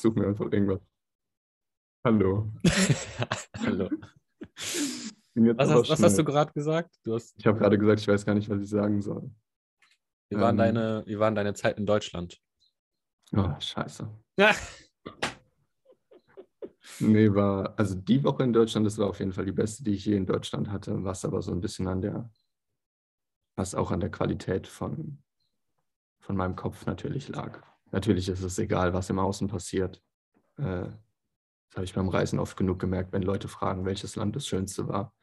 suche mir einfach irgendwas. Hallo. Hallo. Was hast, was hast du gerade gesagt? Du hast, Ich habe gerade gesagt, ich weiß gar nicht, was ich sagen soll. wie, waren Ähm. deine, wie waren deine Zeit in Deutschland? Oh, scheiße. Nee, war, also die Woche in Deutschland, das war auf jeden Fall die beste, die ich je in Deutschland hatte, was aber so ein bisschen an der, was auch an der Qualität von, von meinem Kopf natürlich lag. Natürlich ist es egal, was im Außen passiert. Äh, das habe ich beim Reisen oft genug gemerkt, wenn Leute fragen, welches Land das schönste war.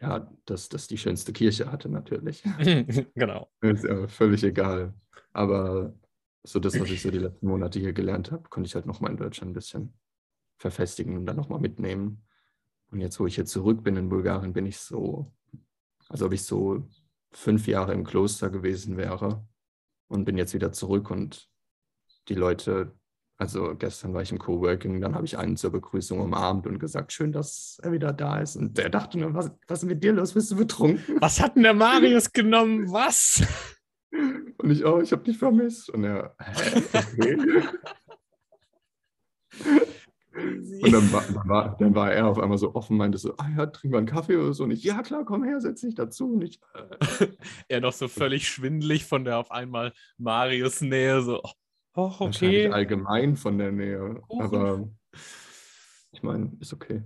Ja, dass das die schönste Kirche hatte natürlich. genau. Ist ja völlig egal. Aber so das, was ich so die letzten Monate hier gelernt habe, konnte ich halt nochmal in Deutschland ein bisschen verfestigen und dann nochmal mitnehmen. Und jetzt, wo ich hier zurück bin in Bulgarien, bin ich so, als ob ich so fünf Jahre im Kloster gewesen wäre und bin jetzt wieder zurück und die Leute, also gestern war ich im Coworking, dann habe ich einen zur Begrüßung umarmt und gesagt, schön, dass er wieder da ist. Und der dachte nur, was, was ist mit dir los? Bist du betrunken? Was hat denn der Marius genommen? Was? Und ich, oh, ich habe dich vermisst. Und er, hä, okay. Und dann war, dann, war, dann war er auf einmal so offen, meinte so, ah ja, trink mal einen Kaffee oder so. Und ich, ja klar, komm her, setz dich dazu. Und ich, äh, er noch so völlig schwindelig von der auf einmal Marius Nähe, so, oh, wahrscheinlich okay. allgemein von der Nähe. Kuchen. Aber ich meine, ist okay.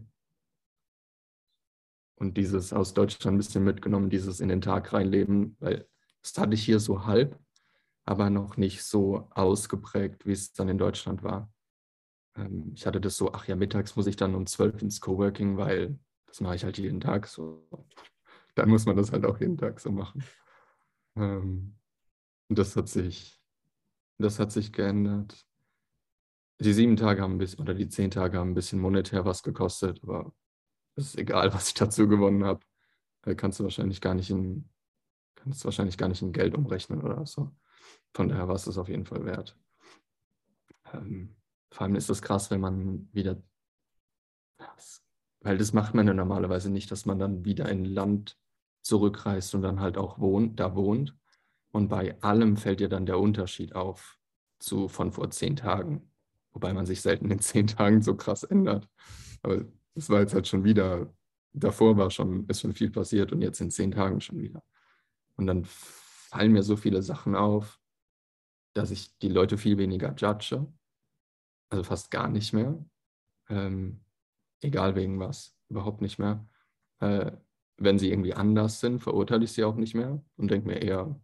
Und dieses aus Deutschland ein bisschen mitgenommen, dieses in den Tag reinleben, weil das hatte ich hier so halb, aber noch nicht so ausgeprägt, wie es dann in Deutschland war. Ähm, Ich hatte das so, ach ja, mittags muss ich dann um 12 ins Coworking, weil das mache ich halt jeden Tag so. Dann muss man das halt auch jeden Tag so machen. Ähm, Und das hat sich, das hat sich geändert. Die sieben Tage haben ein bisschen, oder die zehn Tage haben ein bisschen monetär was gekostet, aber es ist egal, was ich dazu gewonnen habe. Kannst du wahrscheinlich gar nicht in, kannst wahrscheinlich gar nicht in Geld umrechnen oder so. Von daher war es das auf jeden Fall wert. Ähm, vor allem ist das krass, wenn man wieder, weil das macht man ja normalerweise nicht, dass man dann wieder in ein Land zurückreist und dann halt auch wohnt, da wohnt. Und bei allem fällt dir dann der Unterschied auf zu von vor zehn Tagen. Wobei man sich selten in zehn Tagen so krass ändert. Aber es war jetzt halt schon wieder, davor war schon, ist schon viel passiert und jetzt in zehn Tagen schon wieder. Und dann fallen mir so viele Sachen auf, dass ich die Leute viel weniger judge. Also fast gar nicht mehr. Ähm, egal wegen was, überhaupt nicht mehr. Äh, wenn sie irgendwie anders sind, verurteile ich sie auch nicht mehr und denke mir eher,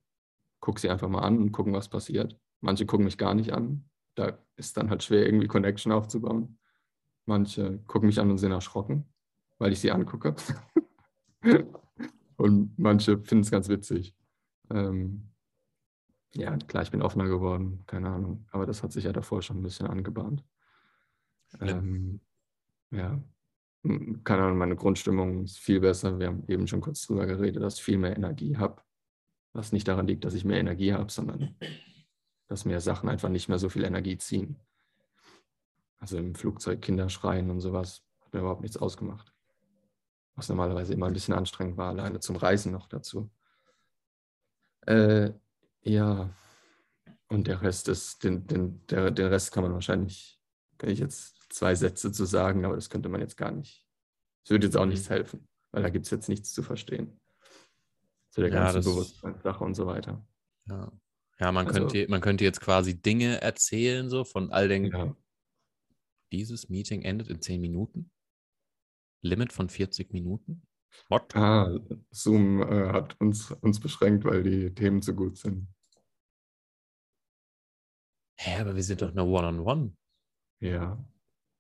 guck sie einfach mal an und gucken, was passiert. Manche gucken mich gar nicht an. Da ist dann halt schwer, irgendwie Connection aufzubauen. Manche gucken mich an und sind erschrocken, weil ich sie angucke. und manche finden es ganz witzig. Ähm, ja, klar, ich bin offener geworden, keine Ahnung. Aber das hat sich ja davor schon ein bisschen angebahnt. Ähm, ja, Hm, keine Ahnung, meine Grundstimmung ist viel besser. Wir haben eben schon kurz drüber geredet, dass ich viel mehr Energie habe. Was nicht daran liegt, dass ich mehr Energie habe, sondern dass mir Sachen einfach nicht mehr so viel Energie ziehen. Also im Flugzeug Kinder schreien und sowas hat mir überhaupt nichts ausgemacht. Was normalerweise immer ein bisschen anstrengend war, alleine zum Reisen noch dazu. Äh, ja, und der Rest ist, den, den, der, den Rest kann man wahrscheinlich, kann ich jetzt zwei Sätze zu sagen, aber das könnte man jetzt gar nicht. Es würde jetzt auch nichts helfen, weil da gibt es jetzt nichts zu verstehen. Zu der Ja, ganzen das- Bewusstseinssache und so weiter. Ja, ja man, Also- könnte, man könnte jetzt quasi Dinge erzählen, so von all den. Ja, Dieses Meeting endet in 10 Minuten. Limit von 40 Minuten. What? ah, Zoom äh, hat uns, uns beschränkt, weil die Themen zu gut sind. Hä, aber wir sind doch eine One-on-One. Ja.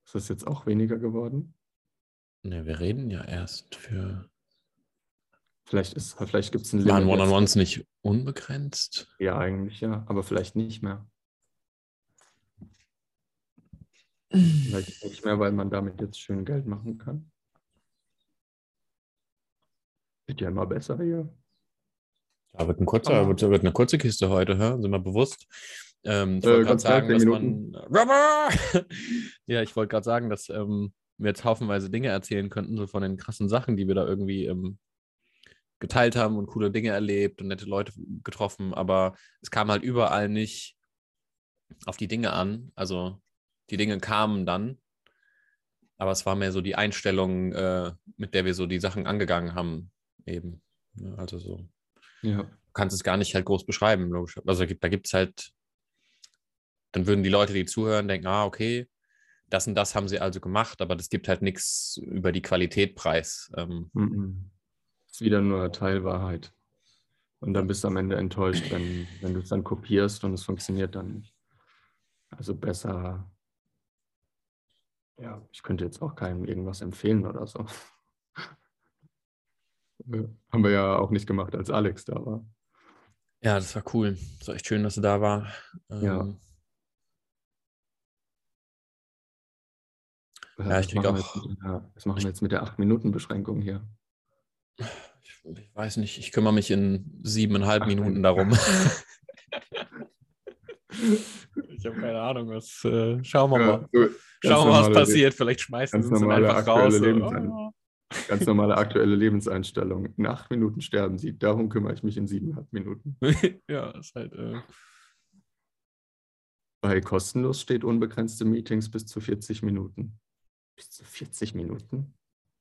Ist das jetzt auch weniger geworden? Ne, wir reden ja erst für. Vielleicht, ist- vielleicht gibt es ein Waren Limit jetzt. One-on-Ones nicht unbegrenzt? Ja, eigentlich ja, aber vielleicht nicht mehr. Vielleicht nicht mehr, weil man damit jetzt schön Geld machen kann. Wird ja immer besser hier. Da wird, ein kurzer, wird, wird eine kurze Kiste heute, hä? sind wir bewusst. Ähm, ich Äh, wollte gerade sagen, dass zehn man. Ja, ich wollte gerade sagen, dass ähm, wir jetzt haufenweise Dinge erzählen könnten, so von den krassen Sachen, die wir da irgendwie ähm, geteilt haben und coole Dinge erlebt und nette Leute getroffen, aber es kam halt überall nicht auf die Dinge an. Also die Dinge kamen dann. Aber es war mehr so die Einstellung, äh, mit der wir so die Sachen angegangen haben, eben. Ne? Also so. Ja. Du kannst es gar nicht halt groß beschreiben, logisch. Also da gibt es halt, dann würden die Leute, die zuhören, denken, ah, okay, das und das haben sie also gemacht, aber das gibt halt nichts über die Qualität preis. Ähm, Mhm. Ist wieder nur Teilwahrheit. Und dann bist du am Ende enttäuscht, wenn, wenn du es dann kopierst und es funktioniert dann nicht. Also besser, ja, ich könnte jetzt auch keinem irgendwas empfehlen oder so. Haben wir ja auch nicht gemacht, als Alex da war. ja, das war cool. Es war echt schön, dass du da war. Ja. Ähm, Äh, Ja, ich wir auch- jetzt mit der- Was machen wir jetzt mit der 8-Minuten-Beschränkung hier? Ich, ich weiß nicht, ich kümmere mich in siebeneinhalb Ach, Minuten nein. darum. ich habe keine Ahnung, was. Äh, schauen wir mal. Ja, so, Schauen wir mal, was passiert. Vielleicht schmeißen ganz sie normale einfach aktuelle raus. so. Lebensein- Oh. Ganz normale aktuelle Lebenseinstellung. In acht Minuten sterben sie. Darum kümmere ich mich in siebeneinhalb Minuten. ja, ist halt. Äh, Bei kostenlos steht unbegrenzte Meetings bis zu 40 Minuten. Bis zu 40 Minuten?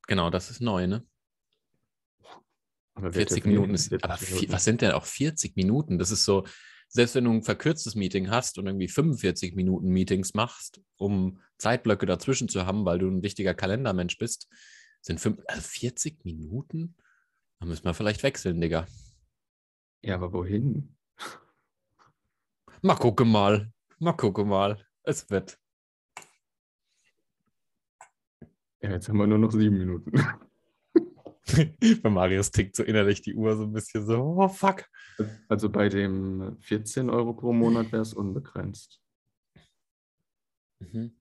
genau, das ist neu, ne? Aber wer 40 definiert Minuten ist. 40 Aber Minuten? was sind denn auch 40 Minuten? Das ist so, selbst wenn du ein verkürztes Meeting hast und irgendwie 45 Minuten Meetings machst, um Zeitblöcke dazwischen zu haben, weil du ein wichtiger Kalendermensch bist, sind fünf, also 40 Minuten? Da müssen wir vielleicht wechseln, Digga. Ja, aber wohin? Mal gucken mal. Mal gucken mal. Es wird. Ja, jetzt haben wir nur noch sieben Minuten. Bei Marius tickt so innerlich die Uhr so ein bisschen so, oh fuck. Also bei dem 14 Euro pro Monat wäre es unbegrenzt. Mhm.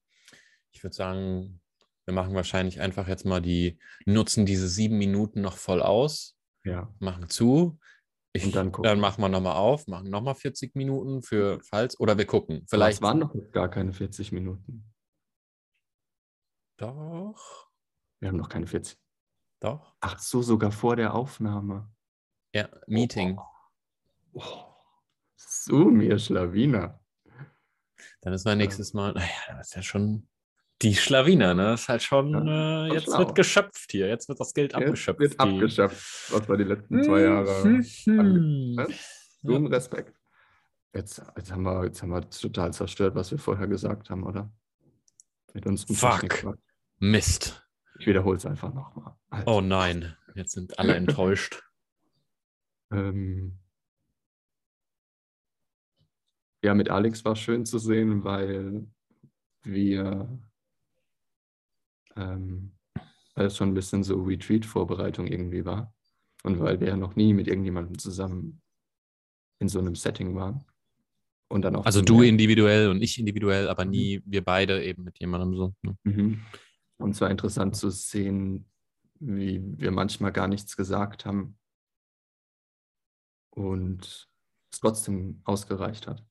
Ich würde sagen, wir machen wahrscheinlich einfach jetzt mal die, nutzen diese sieben Minuten noch voll aus, Ja. machen zu. Ich, Und dann dann, machen wir nochmal auf, machen nochmal 40 Minuten für falls, oder wir gucken. Vielleicht. es waren noch gar keine 40 Minuten. Doch, Wir haben noch keine 40. doch. Ach so, sogar vor der Aufnahme. Ja, Meeting. Oh, so, mir Schlawiner. Dann ist mein nächstes Mal, naja, das ist ja schon die Schlawiner, ne? Das ist halt schon, Ja, äh, jetzt schlau. wird geschöpft hier, jetzt wird das Geld Jetzt abgeschöpft. wird die- abgeschöpft, was wir die letzten zwei Jahre Mhm. Ne? So ein Respekt. Jetzt, jetzt, haben wir, jetzt haben wir total zerstört, was wir vorher gesagt haben, oder? Mit unserem Fuck. Mist. Ich wiederhole es einfach nochmal. Also, Oh nein, jetzt sind alle enttäuscht. ähm, ja, mit Alex war schön zu sehen, weil wir ähm, weil es schon ein bisschen so Retreat-Vorbereitung irgendwie war. Und weil wir ja noch nie mit irgendjemandem zusammen in so einem Setting waren. Und dann auch Also du individuell und ich individuell, aber Mhm. nie wir beide eben mit jemandem so. ne? Mhm. Und zwar interessant zu sehen, wie wir manchmal gar nichts gesagt haben und es trotzdem ausgereicht hat.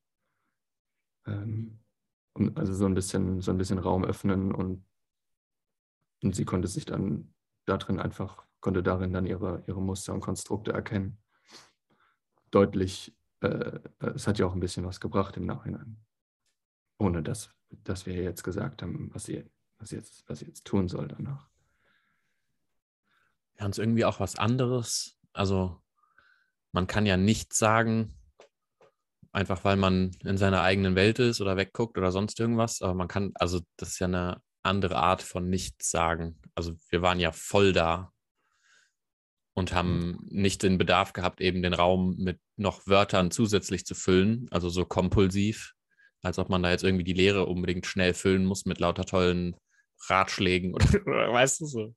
Ähm, also so ein bisschen, so ein bisschen Raum öffnen und, und sie konnte sich dann darin einfach, konnte darin dann ihre, ihre Muster und Konstrukte erkennen. Deutlich, äh, es hat ja auch ein bisschen was gebracht im Nachhinein. Ohne dass, dass wir jetzt gesagt haben, was sie was jetzt, was sie jetzt tun soll danach. Ja, und es irgendwie auch was anderes. Also man kann ja nichts sagen, einfach weil man in seiner eigenen Welt ist oder wegguckt oder sonst irgendwas. Aber man kann, also das ist ja eine andere Art von nichts sagen. Also wir waren ja voll da und haben nicht den Bedarf gehabt, eben den Raum mit noch Wörtern zusätzlich zu füllen, also so kompulsiv, als ob man da jetzt irgendwie die Leere unbedingt schnell füllen muss mit lauter tollen Ratschlägen oder, oder weißt du so.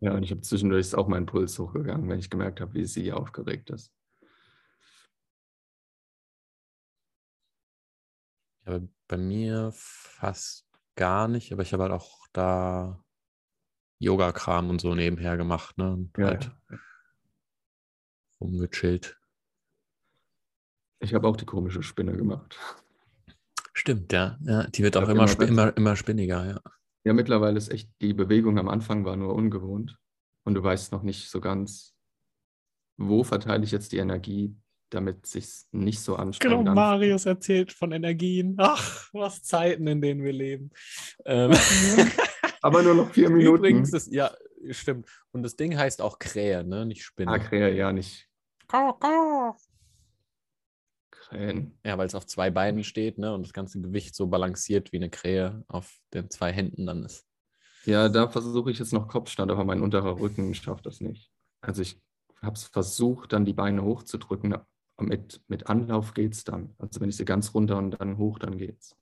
Ja, und ich habe zwischendurch auch mein Puls hochgegangen, wenn ich gemerkt habe, wie sie aufgeregt ist. Ja, bei mir fast gar nicht, aber ich habe halt auch da Yoga-Kram und so nebenher gemacht, ne? Und Ja, halt rumgechillt. Ich habe auch die komische Spinne gemacht. Stimmt, ja. ja die wird auch immer, immer immer, immer spinniger, ja. Ja, mittlerweile ist echt, die Bewegung am Anfang war nur ungewohnt und du weißt noch nicht so ganz, wo verteile ich jetzt die Energie damit es sich nicht so Genau, anstrengend anfühlt. Marius erzählt von Energien. Ach, was Zeiten, in denen wir leben. Ähm, Aber nur noch vier Minuten. Übrigens, das, ja, stimmt. Und das Ding heißt auch Krähe, ne? Nicht Spinne. Ah, Krähe, ja, nicht Kau, kau. Krähen. Ja, weil es auf zwei Beinen steht, ne? Und das ganze Gewicht so balanciert wie eine Krähe auf den zwei Händen dann ist. Ja, da versuche ich jetzt noch Kopfstand, aber mein unterer Rücken schafft das nicht. Also ich habe es versucht, dann die Beine hochzudrücken. Mit, mit Anlauf geht es dann. Also wenn ich sie ganz runter und dann hoch, dann geht's.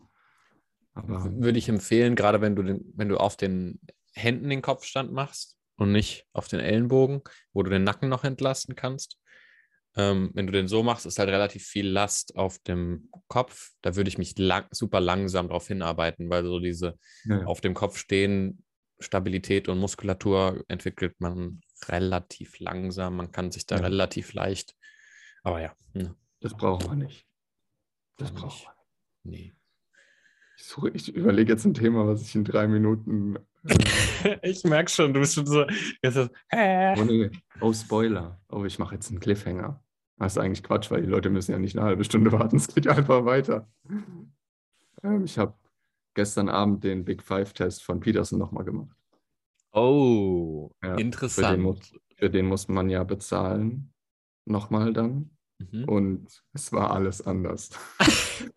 Aber Würde ich empfehlen, gerade wenn du, den, wenn du auf den Händen den Kopfstand machst und nicht auf den Ellenbogen, wo du den Nacken noch entlasten kannst. Ähm, wenn du den so machst, ist halt relativ viel Last auf dem Kopf. Da würde ich mich lang, super langsam darauf hinarbeiten, weil so diese ja, auf dem Kopf stehen, Stabilität und Muskulatur entwickelt man relativ langsam. Man kann sich da Ja. relativ leicht. Aber ja, ne, das brauchen wir nicht. Das brauchen wir nicht. nee. Ich, suche, ich überlege jetzt ein Thema, was ich in drei Minuten. Äh, ich merke schon, du bist schon so. Jetzt ist, hä? oh, nee. oh, Spoiler. Oh, ich mache jetzt einen Cliffhanger. Das ist eigentlich Quatsch, weil die Leute müssen ja nicht eine halbe Stunde warten. Es geht ja einfach weiter. Ähm, ich habe gestern Abend den Big Five-Test von Peterson nochmal gemacht. Oh, Ja, Für den, interessant. muss, für den muss man ja bezahlen. Nochmal dann. Mhm. Und es war alles anders.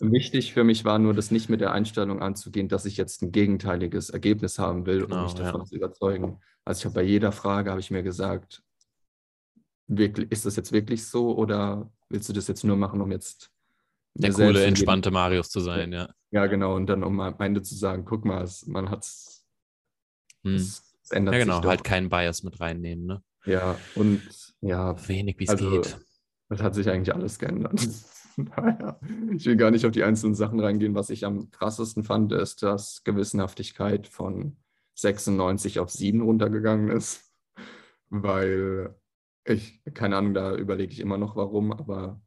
Wichtig für mich war nur, das nicht mit der Einstellung anzugehen, dass ich jetzt ein gegenteiliges Ergebnis haben will, Genau, um mich davon ja. zu überzeugen. Also ich habe bei jeder Frage, habe ich mir gesagt, wirklich, ist das jetzt wirklich so oder willst du das jetzt nur machen, um jetzt Der coole, entspannte Marius zu sein, ja. Ja, genau. Und dann um am Ende zu sagen, guck mal, es, man hat es, Hm. es, ändert Ja, genau, sich doch. halt keinen Bias mit reinnehmen, ne? Ja, und ja, Wenig wie es Also, geht. Das hat sich eigentlich alles geändert. naja, ich will gar nicht auf die einzelnen Sachen reingehen. Was ich am krassesten fand, ist, dass Gewissenhaftigkeit von 96 auf 7 runtergegangen ist. Weil ich, keine Ahnung, da überlege ich immer noch warum, aber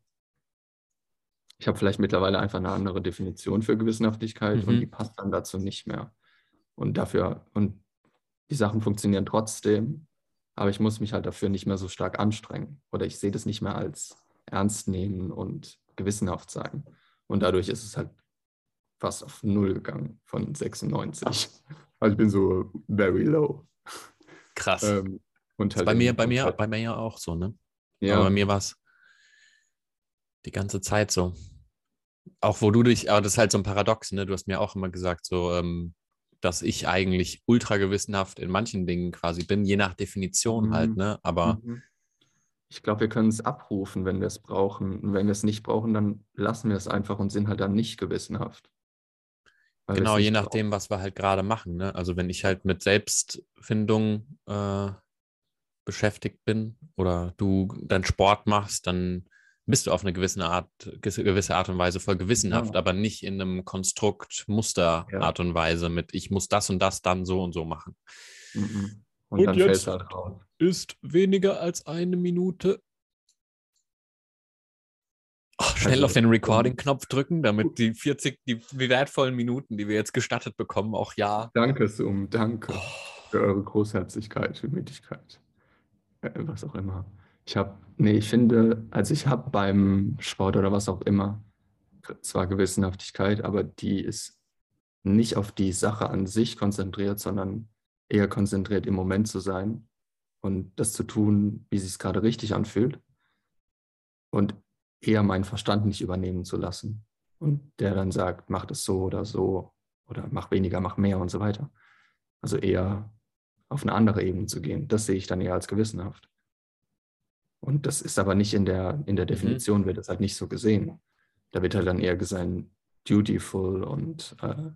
ich habe vielleicht mittlerweile einfach eine andere Definition für Gewissenhaftigkeit Mhm. und die passt dann dazu nicht mehr. Und dafür, und die Sachen funktionieren trotzdem, aber ich muss mich halt dafür nicht mehr so stark anstrengen. Oder ich sehe das nicht mehr als ernst nehmen und gewissenhaft sein. Und dadurch ist es halt fast auf Null gegangen von 96. Also ich bin so very low. Krass. Ähm, und halt bei mir, bei mir, halt, bei mir ja auch so, ne? ja, Aber bei mir war es die ganze Zeit so. Auch wo du dich, aber das ist halt so ein Paradox, ne? Du hast mir auch immer gesagt, so, ähm, dass ich eigentlich ultra gewissenhaft in manchen Dingen quasi bin, je nach Definition halt, Mhm. ne? Aber Mhm. Ich glaube, wir können es abrufen, wenn wir es brauchen. Und wenn wir es nicht brauchen, dann lassen wir es einfach und sind halt dann nicht gewissenhaft. Genau, je nachdem, was wir halt gerade machen, ne? Also wenn ich halt mit Selbstfindung äh, beschäftigt bin oder du dann Sport machst, dann bist du auf eine gewisse Art, gewisse Art und Weise voll gewissenhaft, Ja. aber nicht in einem Konstrukt, Muster Ja. Art und Weise mit ich muss das und das dann so und so machen. Mhm. Und, Und dann jetzt- halt raus. Ist weniger als eine Minute. Oh, schnell Also, auf den Recording-Knopf drücken, damit die 40, die wertvollen Minuten, die wir jetzt gestattet bekommen, auch ja. Danke, Zoom, danke Oh, für eure Großherzigkeit, Müdigkeit, äh, was auch immer. Ich habe, nee, ich finde, also ich habe beim Sport oder was auch immer zwar Gewissenhaftigkeit, aber die ist nicht auf die Sache an sich konzentriert, sondern eher konzentriert im Moment zu sein und das zu tun, wie sich es gerade richtig anfühlt und eher meinen Verstand nicht übernehmen zu lassen und der dann sagt, mach das so oder so oder mach weniger, mach mehr und so weiter. Also eher auf eine andere Ebene zu gehen. Das sehe ich dann eher als gewissenhaft. Und das ist aber nicht in der, in der Definition, wird das halt nicht so gesehen. Da wird halt dann eher gesagt, dutiful und äh,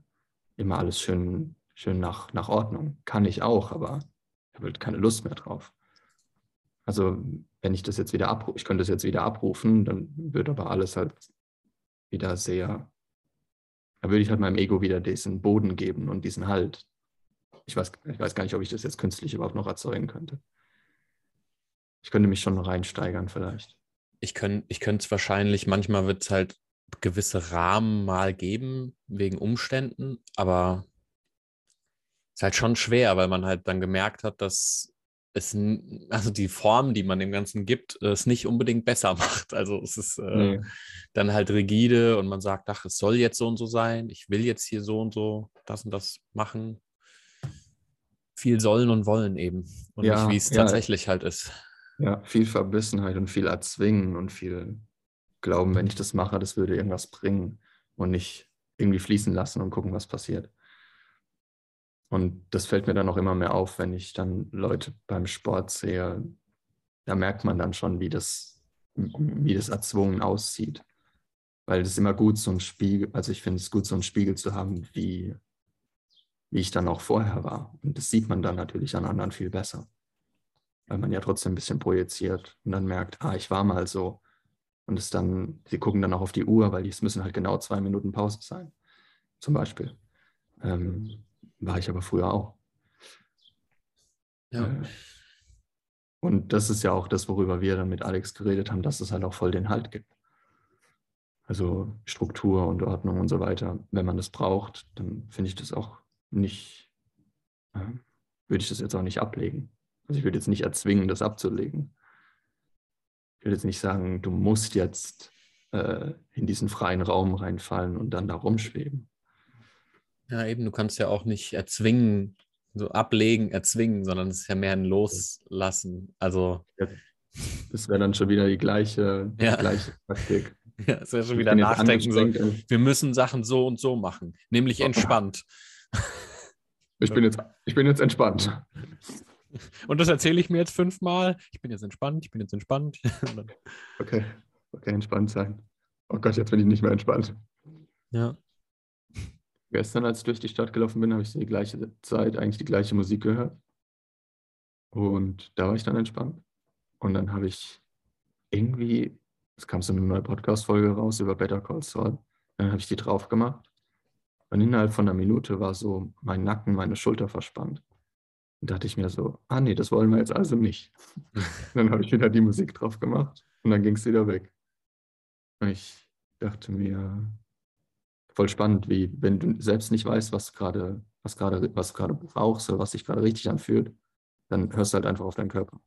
immer alles schön, schön nach, nach Ordnung. Kann ich auch, aber ich habe halt keine Lust mehr drauf. Also wenn ich das jetzt wieder abrufe, ich könnte das jetzt wieder abrufen, dann wird aber alles halt wieder sehr, da würde ich halt meinem Ego wieder diesen Boden geben und diesen Halt. Ich weiß, ich weiß gar nicht, ob ich das jetzt künstlich überhaupt noch erzeugen könnte. Ich könnte mich schon reinsteigern vielleicht. ich könnte ich es wahrscheinlich, manchmal wird es halt gewisse Rahmen mal geben, wegen Umständen, aber es ist halt schon schwer, weil man halt dann gemerkt hat, dass es, also die Form, die man dem Ganzen gibt, es nicht unbedingt besser macht. Also es ist äh, nee. dann halt rigide und man sagt, ach, es soll jetzt so und so sein, ich will jetzt hier so und so das und das machen. Viel sollen und wollen eben und ja, nicht, wie es ja. tatsächlich halt ist. Ja, viel Verbissenheit und viel Erzwingen und viel Glauben, wenn ich das mache, das würde irgendwas bringen und nicht irgendwie fließen lassen und gucken, was passiert. Und das fällt mir dann auch immer mehr auf, wenn ich dann Leute beim Sport sehe. Da merkt man dann schon, wie das, wie das erzwungen aussieht. Weil es ist immer gut, so ein Spiegel, also ich finde es gut, so einen Spiegel zu haben, wie, wie ich dann auch vorher war. Und das sieht man dann natürlich an anderen viel besser. Weil man ja trotzdem ein bisschen projiziert und dann merkt, ah, ich war mal so. Und es dann, sie gucken dann auch auf die Uhr, weil es müssen halt genau zwei Minuten Pause sein. Zum Beispiel. Ähm, war ich aber früher auch. Ja. Äh, und das ist ja auch das, worüber wir dann mit Alex geredet haben, dass es halt auch voll den Halt gibt. Also Struktur und Ordnung und so weiter. Wenn man das braucht, dann finde ich das auch nicht, äh, würde ich das jetzt auch nicht ablegen. Also ich würde jetzt nicht erzwingen, das abzulegen. Ich würde jetzt nicht sagen, du musst jetzt äh, in diesen freien Raum reinfallen und dann da rumschweben. Ja, eben, du kannst ja auch nicht erzwingen, so ablegen, erzwingen, sondern es ist ja mehr ein Loslassen. Also. Das wäre dann schon wieder die gleiche, ja. die gleiche Taktik. Ja, es wäre schon wieder nachdenken. So, wir müssen Sachen so und so machen, nämlich entspannt. Ich bin jetzt, ich bin jetzt entspannt. Und das erzähle ich mir jetzt fünfmal. Ich bin jetzt entspannt, ich bin jetzt entspannt. okay, okay, entspannt sein. Oh Gott, jetzt bin ich nicht mehr entspannt. Ja. Gestern, als ich durch die Stadt gelaufen bin, habe ich die gleiche Zeit eigentlich die gleiche Musik gehört. Und da war ich dann entspannt. Und dann habe ich irgendwie, es kam so eine neue Podcast-Folge raus über Better Call Saul. Dann habe ich die drauf gemacht. Und innerhalb von einer Minute war so mein Nacken, meine Schulter verspannt. Und dachte ich mir so, ah nee, das wollen wir jetzt also nicht. dann habe ich wieder die Musik drauf gemacht und dann ging es wieder weg. Und ich dachte mir, voll spannend, wie wenn du selbst nicht weißt, was gerade, was gerade, was du gerade brauchst oder was sich gerade richtig anfühlt, dann hörst du halt einfach auf deinen Körper.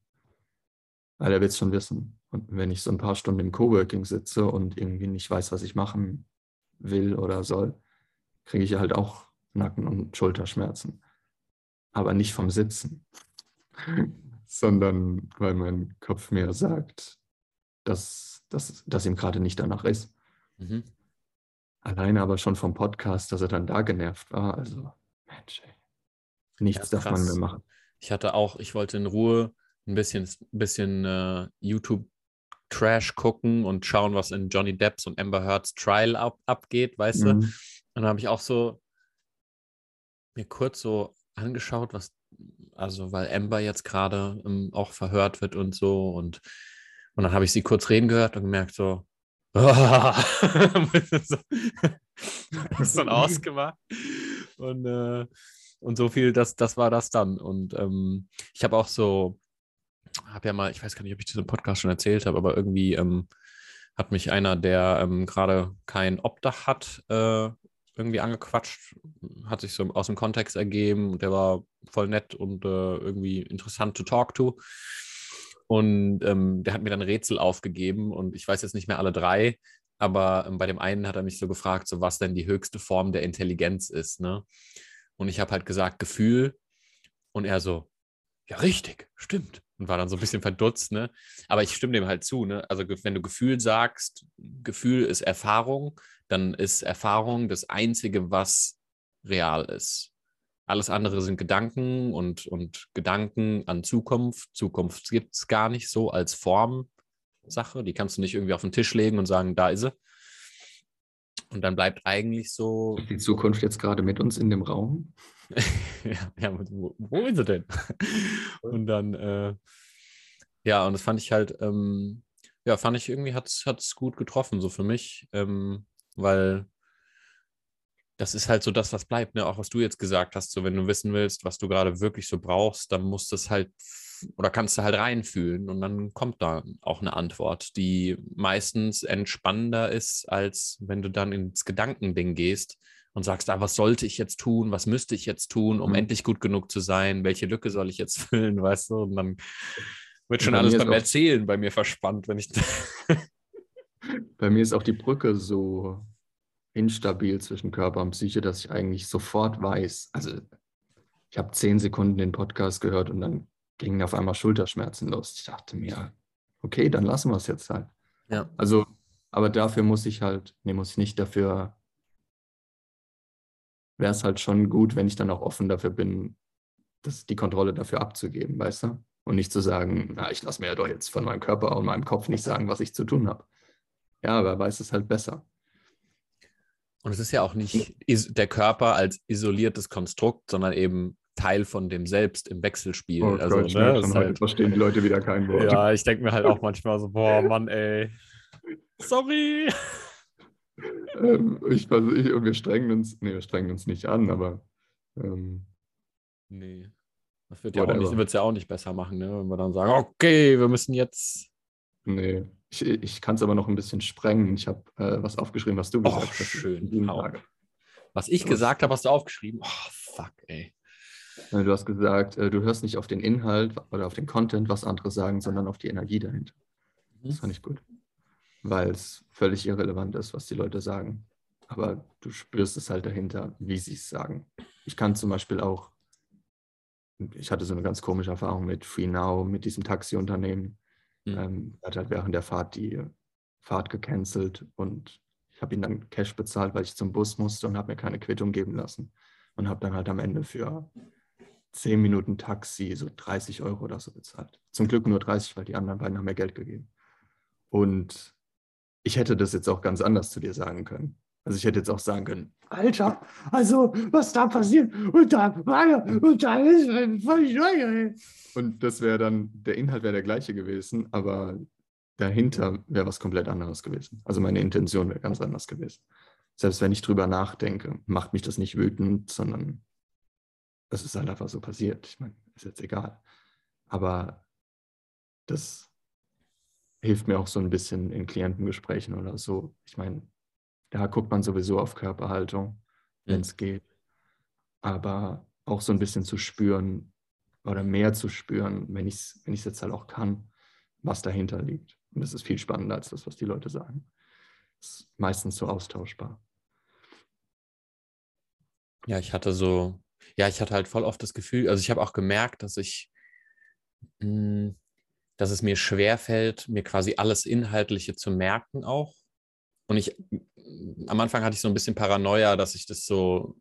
Weil er will es schon wissen. Und wenn ich so ein paar Stunden im Coworking sitze und irgendwie nicht weiß, was ich machen will oder soll, kriege ich halt auch Nacken- und Schulterschmerzen. Aber nicht vom Sitzen, sondern weil mein Kopf mir sagt, dass, dass, dass ihm gerade nicht danach ist. Mhm. Alleine aber schon vom Podcast, dass er dann da genervt war. Also, Mensch, ey. Nichts ja, darf man mehr machen. Ich hatte auch, ich wollte in Ruhe ein bisschen, bisschen uh, YouTube Trash gucken und schauen, was in Johnny Depps und Amber Heards Trial ab, abgeht, weißt mhm. du? Und dann habe ich auch so mir kurz so angeschaut, was, also weil Amber jetzt gerade um, ähm, auch verhört wird und so und, und dann habe ich sie kurz reden gehört und gemerkt so, Oh. so, dann ausgemacht. Und, äh, und so viel, das, das war das dann. Und ähm, ich habe auch so, habe ja mal, ich weiß gar nicht, ob ich diesen Podcast schon erzählt habe, aber irgendwie ähm, hat mich einer, der ähm, gerade kein Obdach hat, äh, irgendwie angequatscht, hat sich so aus dem Kontext ergeben und der war voll nett und äh, irgendwie interessant to talk to. Und ähm, der hat mir dann Rätsel aufgegeben und ich weiß jetzt nicht mehr alle drei, aber ähm, bei dem einen hat er mich so gefragt, so was denn die höchste Form der Intelligenz ist. Ne? Und ich habe halt gesagt, Gefühl. Und er so, ja, richtig, stimmt. Und war dann so ein bisschen verdutzt, ne? Aber ich stimme dem halt zu, ne? Also wenn du Gefühl sagst, Gefühl ist Erfahrung, dann ist Erfahrung das Einzige, was real ist. Alles andere sind Gedanken und, und Gedanken an Zukunft. Zukunft gibt es gar nicht so als Formsache. Die kannst du nicht irgendwie auf den Tisch legen und sagen, da ist sie. Und dann bleibt eigentlich so. Ist die Zukunft jetzt gerade mit uns in dem Raum? ja, ja wo, ist sie denn? und dann, äh, ja, und das fand ich halt, ähm, ja, fand ich irgendwie, hat es gut getroffen, so für mich, ähm, weil das ist halt so das, was bleibt, ne? Auch was du jetzt gesagt hast, so wenn du wissen willst, was du gerade wirklich so brauchst, dann musst du es halt oder kannst du halt reinfühlen und dann kommt da auch eine Antwort, die meistens entspannender ist, als wenn du dann ins Gedankending gehst und sagst, ah, was sollte ich jetzt tun, was müsste ich jetzt tun, um Mhm. endlich gut genug zu sein, welche Lücke soll ich jetzt füllen, weißt du? Und dann wird schon Bei alles beim Erzählen bei mir verspannt, wenn ich. Bei mir ist auch die Brücke so instabil zwischen Körper und Psyche, dass ich eigentlich sofort weiß. Also ich habe zehn Sekunden den Podcast gehört und dann gingen auf einmal Schulterschmerzen los. Ich dachte mir, okay, dann lassen wir es jetzt halt. Ja. Also, aber dafür muss ich halt, nee, muss ich nicht dafür, wäre es halt schon gut, wenn ich dann auch offen dafür bin, das, die Kontrolle dafür abzugeben, weißt du? Und nicht zu sagen, na, ich lasse mir ja doch jetzt von meinem Körper und meinem Kopf nicht sagen, was ich zu tun habe. Ja, aber er weiß es halt besser. Und es ist ja auch nicht is der Körper als isoliertes Konstrukt, sondern eben Teil von dem Selbst im Wechselspiel. Oh also, Gott, ich ne, schon, halt, verstehen die Leute wieder kein Wort. ja, ich denke mir halt auch manchmal so, boah, Mann, ey. Sorry. Ähm, ich, vers- ich, wir strengen uns, nee, wir strengen uns nicht an, aber ähm, Nee. Das wird ja auch nicht, wird's ja auch nicht besser machen, ne? wenn wir dann sagen, okay, wir müssen jetzt. nee. Ich, ich kann es aber noch ein bisschen sprengen. Ich habe äh, was aufgeschrieben, was du Oh, gesagt hast. schön. Was ich gesagt habe, hast du aufgeschrieben. Oh, fuck, ey. Äh, Du hast gesagt, äh, du hörst nicht auf den Inhalt oder auf den Content, was andere sagen, sondern auf die Energie dahinter. Das fand ich gut. Weil es völlig irrelevant ist, was die Leute sagen. Aber du spürst es halt dahinter, wie sie es sagen. Ich kann zum Beispiel auch, ich hatte so eine ganz komische Erfahrung mit Free Now, mit diesem Taxiunternehmen. Mhm. Ähm, er hat halt während der Fahrt die Fahrt gecancelt und ich habe ihm dann Cash bezahlt, weil ich zum Bus musste und habe mir keine Quittung geben lassen. Und habe dann halt am Ende für 10 Minuten Taxi so 30 Euro oder so bezahlt. Zum Glück nur 30, weil die anderen beiden haben mir Geld gegeben. Und ich hätte das jetzt auch ganz anders zu dir sagen können. Also ich hätte jetzt auch sagen können, Alter, also was da passiert und da und da ist äh, voll neu. Und das wäre dann, der Inhalt wäre der gleiche gewesen, aber dahinter wäre was komplett anderes gewesen. Also meine Intention wäre ganz anders gewesen. Selbst wenn ich drüber nachdenke, macht mich das nicht wütend, sondern es ist halt einfach so passiert. Ich meine, ist jetzt egal. Aber das hilft mir auch so ein bisschen in Klientengesprächen oder so. Ich meine, da guckt man sowieso auf Körperhaltung, wenn es geht. Aber auch so ein bisschen zu spüren oder mehr zu spüren, wenn ich es wenn ich's jetzt halt auch kann, was dahinter liegt. Und das ist viel spannender als das, was die Leute sagen. Ist meistens so austauschbar. Ja, ich hatte so, ja, ich hatte halt voll oft das Gefühl, also ich habe auch gemerkt, dass ich, mh, dass es mir schwerfällt, mir quasi alles Inhaltliche zu merken auch. Und ich, am Anfang hatte ich so ein bisschen Paranoia, dass ich das so,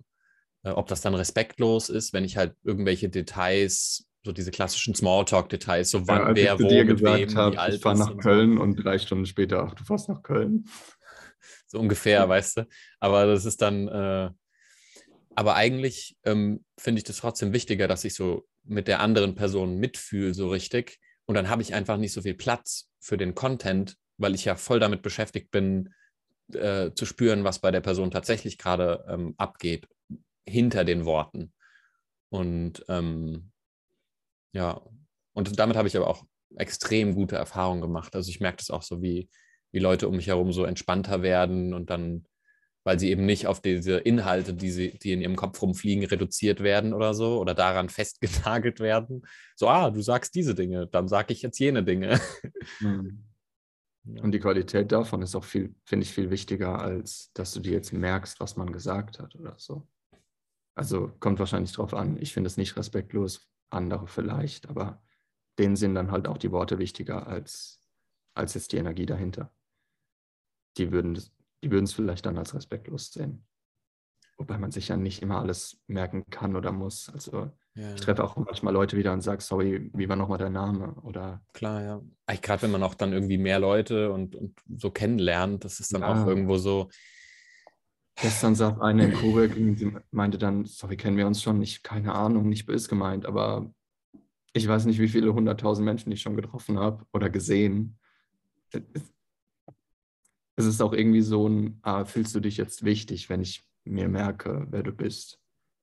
äh, ob das dann respektlos ist, wenn ich halt irgendwelche Details, so diese klassischen Smalltalk-Details, so wann, als wer, wo, dir mit gesagt wem, habe, wie alt ich fahre nach. Köln und drei Stunden später, ach, du fährst nach Köln. so ungefähr, weißt du. Aber das ist dann, äh, aber eigentlich ähm, finde ich das trotzdem wichtiger, dass ich so mit der anderen Person mitfühle, so richtig. Und dann habe ich einfach nicht so viel Platz für den Content, weil ich ja voll damit beschäftigt bin, äh, zu spüren, was bei der Person tatsächlich gerade ähm, abgeht, hinter den Worten. Und ähm, ja, und damit habe ich aber auch extrem gute Erfahrungen gemacht. Also ich merke das auch so, wie, wie Leute um mich herum so entspannter werden und dann, weil sie eben nicht auf diese Inhalte, die, sie, die in ihrem Kopf rumfliegen, reduziert werden oder so oder daran festgenagelt werden. So, ah, du sagst diese Dinge, dann sage ich jetzt jene Dinge. Mhm. Und die Qualität davon ist auch viel, finde ich, viel wichtiger, als dass du dir jetzt merkst, was man gesagt hat oder so. Also kommt wahrscheinlich drauf an. Ich finde es nicht respektlos, andere vielleicht, aber denen sind dann halt auch die Worte wichtiger als, als jetzt die Energie dahinter. Die würden das- die würden es vielleicht dann als respektlos sehen. Wobei man sich ja nicht immer alles merken kann oder muss. Also Ja, ich treffe auch manchmal Leute wieder und sage, sorry, wie war nochmal dein Name? Oder klar, ja. Eigentlich Gerade wenn man auch dann irgendwie mehr Leute und, und so kennenlernt, das ist dann Ja. auch irgendwo so, Gestern saß eine in Coburg und sie meinte dann, sorry, kennen wir uns schon? Ich, keine Ahnung, nicht böse gemeint, aber ich weiß nicht, wie viele hunderttausend Menschen ich schon getroffen habe oder gesehen. Es ist auch irgendwie so ein, ah, fühlst du dich jetzt wichtig, wenn ich mir merke, wer du bist?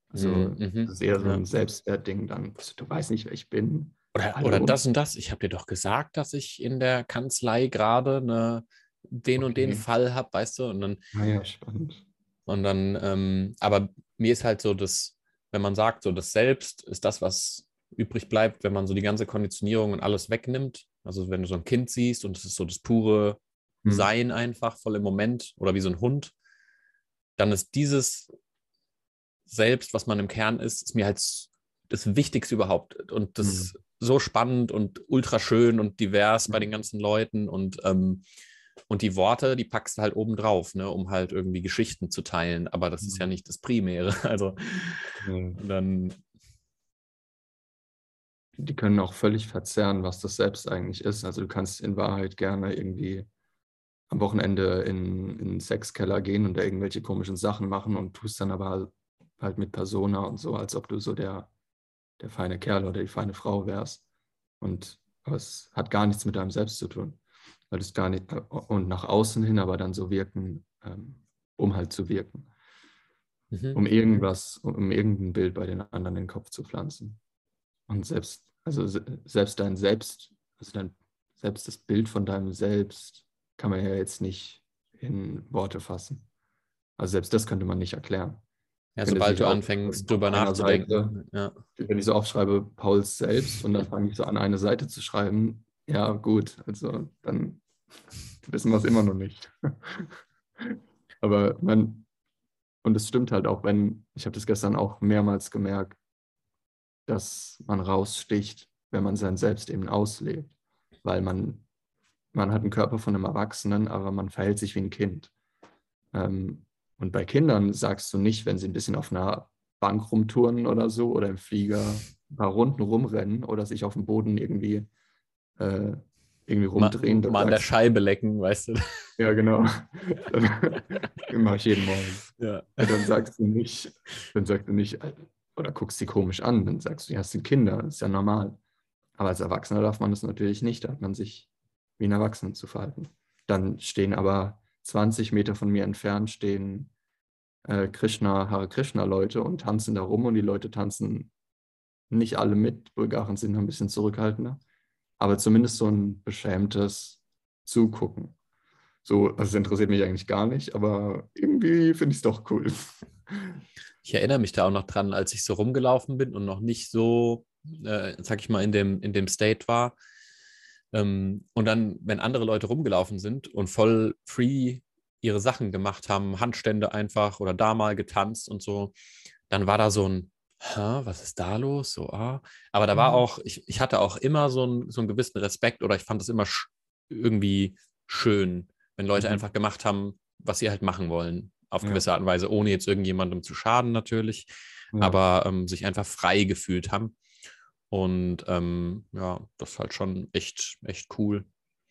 Also Mhm, mhm, das ist eher so ein Selbstwertding dann. Also, Du weißt nicht, wer ich bin. Oder, Hallo? oder das und das. Ich habe dir doch gesagt, dass ich in der Kanzlei gerade ne, den und den Okay. Fall habe, weißt du? Und dann, Naja, spannend. Und dann, ähm, aber mir ist halt so das, wenn man sagt, so das Selbst ist das, was übrig bleibt, wenn man so die ganze Konditionierung und alles wegnimmt. Also wenn du so ein Kind siehst und es ist so das pure hm. Sein einfach, voll im Moment oder wie so ein Hund, dann ist dieses Selbst, was man im Kern ist, ist mir halt das Wichtigste überhaupt. Und das hm. so spannend und ultra schön und divers bei den ganzen Leuten und ähm, und die Worte, die packst du halt oben drauf, ne, um halt irgendwie Geschichten zu teilen. Aber das ist ja nicht das Primäre. Also dann die können auch völlig verzerren, was das selbst eigentlich ist. Also du kannst in Wahrheit gerne irgendwie am Wochenende in, in einen Sexkeller gehen und da irgendwelche komischen Sachen machen und tust dann aber halt mit Persona und so, als ob du so der, der feine Kerl oder die feine Frau wärst. Und aber es hat gar nichts mit deinem Selbst zu tun. Weil es gar nicht, und nach außen hin aber dann so wirken, ähm, um halt zu wirken. Mhm. Um irgendwas, um irgendein Bild bei den anderen in den Kopf zu pflanzen. Und selbst also selbst dein Selbst, also dein, selbst das Bild von deinem Selbst kann man ja jetzt nicht in Worte fassen. Also selbst das könnte man nicht erklären. Ja, sobald du anfängst, drüber nachzudenken. Seite, ja. Wenn ich so aufschreibe, Pauls Selbst, und dann fange ich so an, eine Seite zu schreiben, ja, gut, also dann wissen wir es immer noch nicht. Aber man, und es stimmt halt auch, wenn, ich habe das gestern auch mehrmals gemerkt, dass man raussticht, wenn man sein Selbst eben auslebt. Weil man, man hat einen Körper von einem Erwachsenen, aber man verhält sich wie ein Kind. Ähm, und bei Kindern sagst du nicht, wenn sie ein bisschen auf einer Bank rumtouren oder so oder im Flieger ein paar Runden rumrennen oder sich auf dem Boden irgendwie, äh, irgendwie rumdrehen. Mal, mal an der Scheibe lecken, weißt du. Ja, genau. Das mache ich jeden Morgen. Ja. Dann sagst du nicht, dann sagst du nicht, oder guckst sie komisch an, dann sagst du, ja, es sind Kinder, das ist ja normal. Aber als Erwachsener darf man das natürlich nicht, da hat man sich wie ein Erwachsener zu verhalten. Dann stehen aber 20 Meter von mir entfernt stehen äh, Krishna, Hare Krishna Leute und tanzen da rum und die Leute tanzen nicht alle mit. Bulgaren sind ein bisschen zurückhaltender, aber zumindest so ein beschämtes Zugucken. So, also es interessiert mich eigentlich gar nicht, aber irgendwie finde ich es doch cool. Ich erinnere mich da auch noch dran, als ich so rumgelaufen bin und noch nicht so, äh, sag ich mal, in dem, in dem State war. Ähm, und dann, wenn andere Leute rumgelaufen sind und voll free ihre Sachen gemacht haben, Handstände einfach oder da mal getanzt und so, dann war da so ein, Hä, was ist da los? So, ah. Aber da war mhm. auch, ich, ich hatte auch immer so, ein, so einen gewissen Respekt oder ich fand es immer sch irgendwie schön, wenn Leute mhm. einfach gemacht haben, was sie halt machen wollen auf ja. gewisse Art und Weise, ohne jetzt irgendjemandem zu schaden natürlich, ja. aber ähm, sich einfach frei gefühlt haben. Und ähm, ja, das ist halt schon echt, echt cool.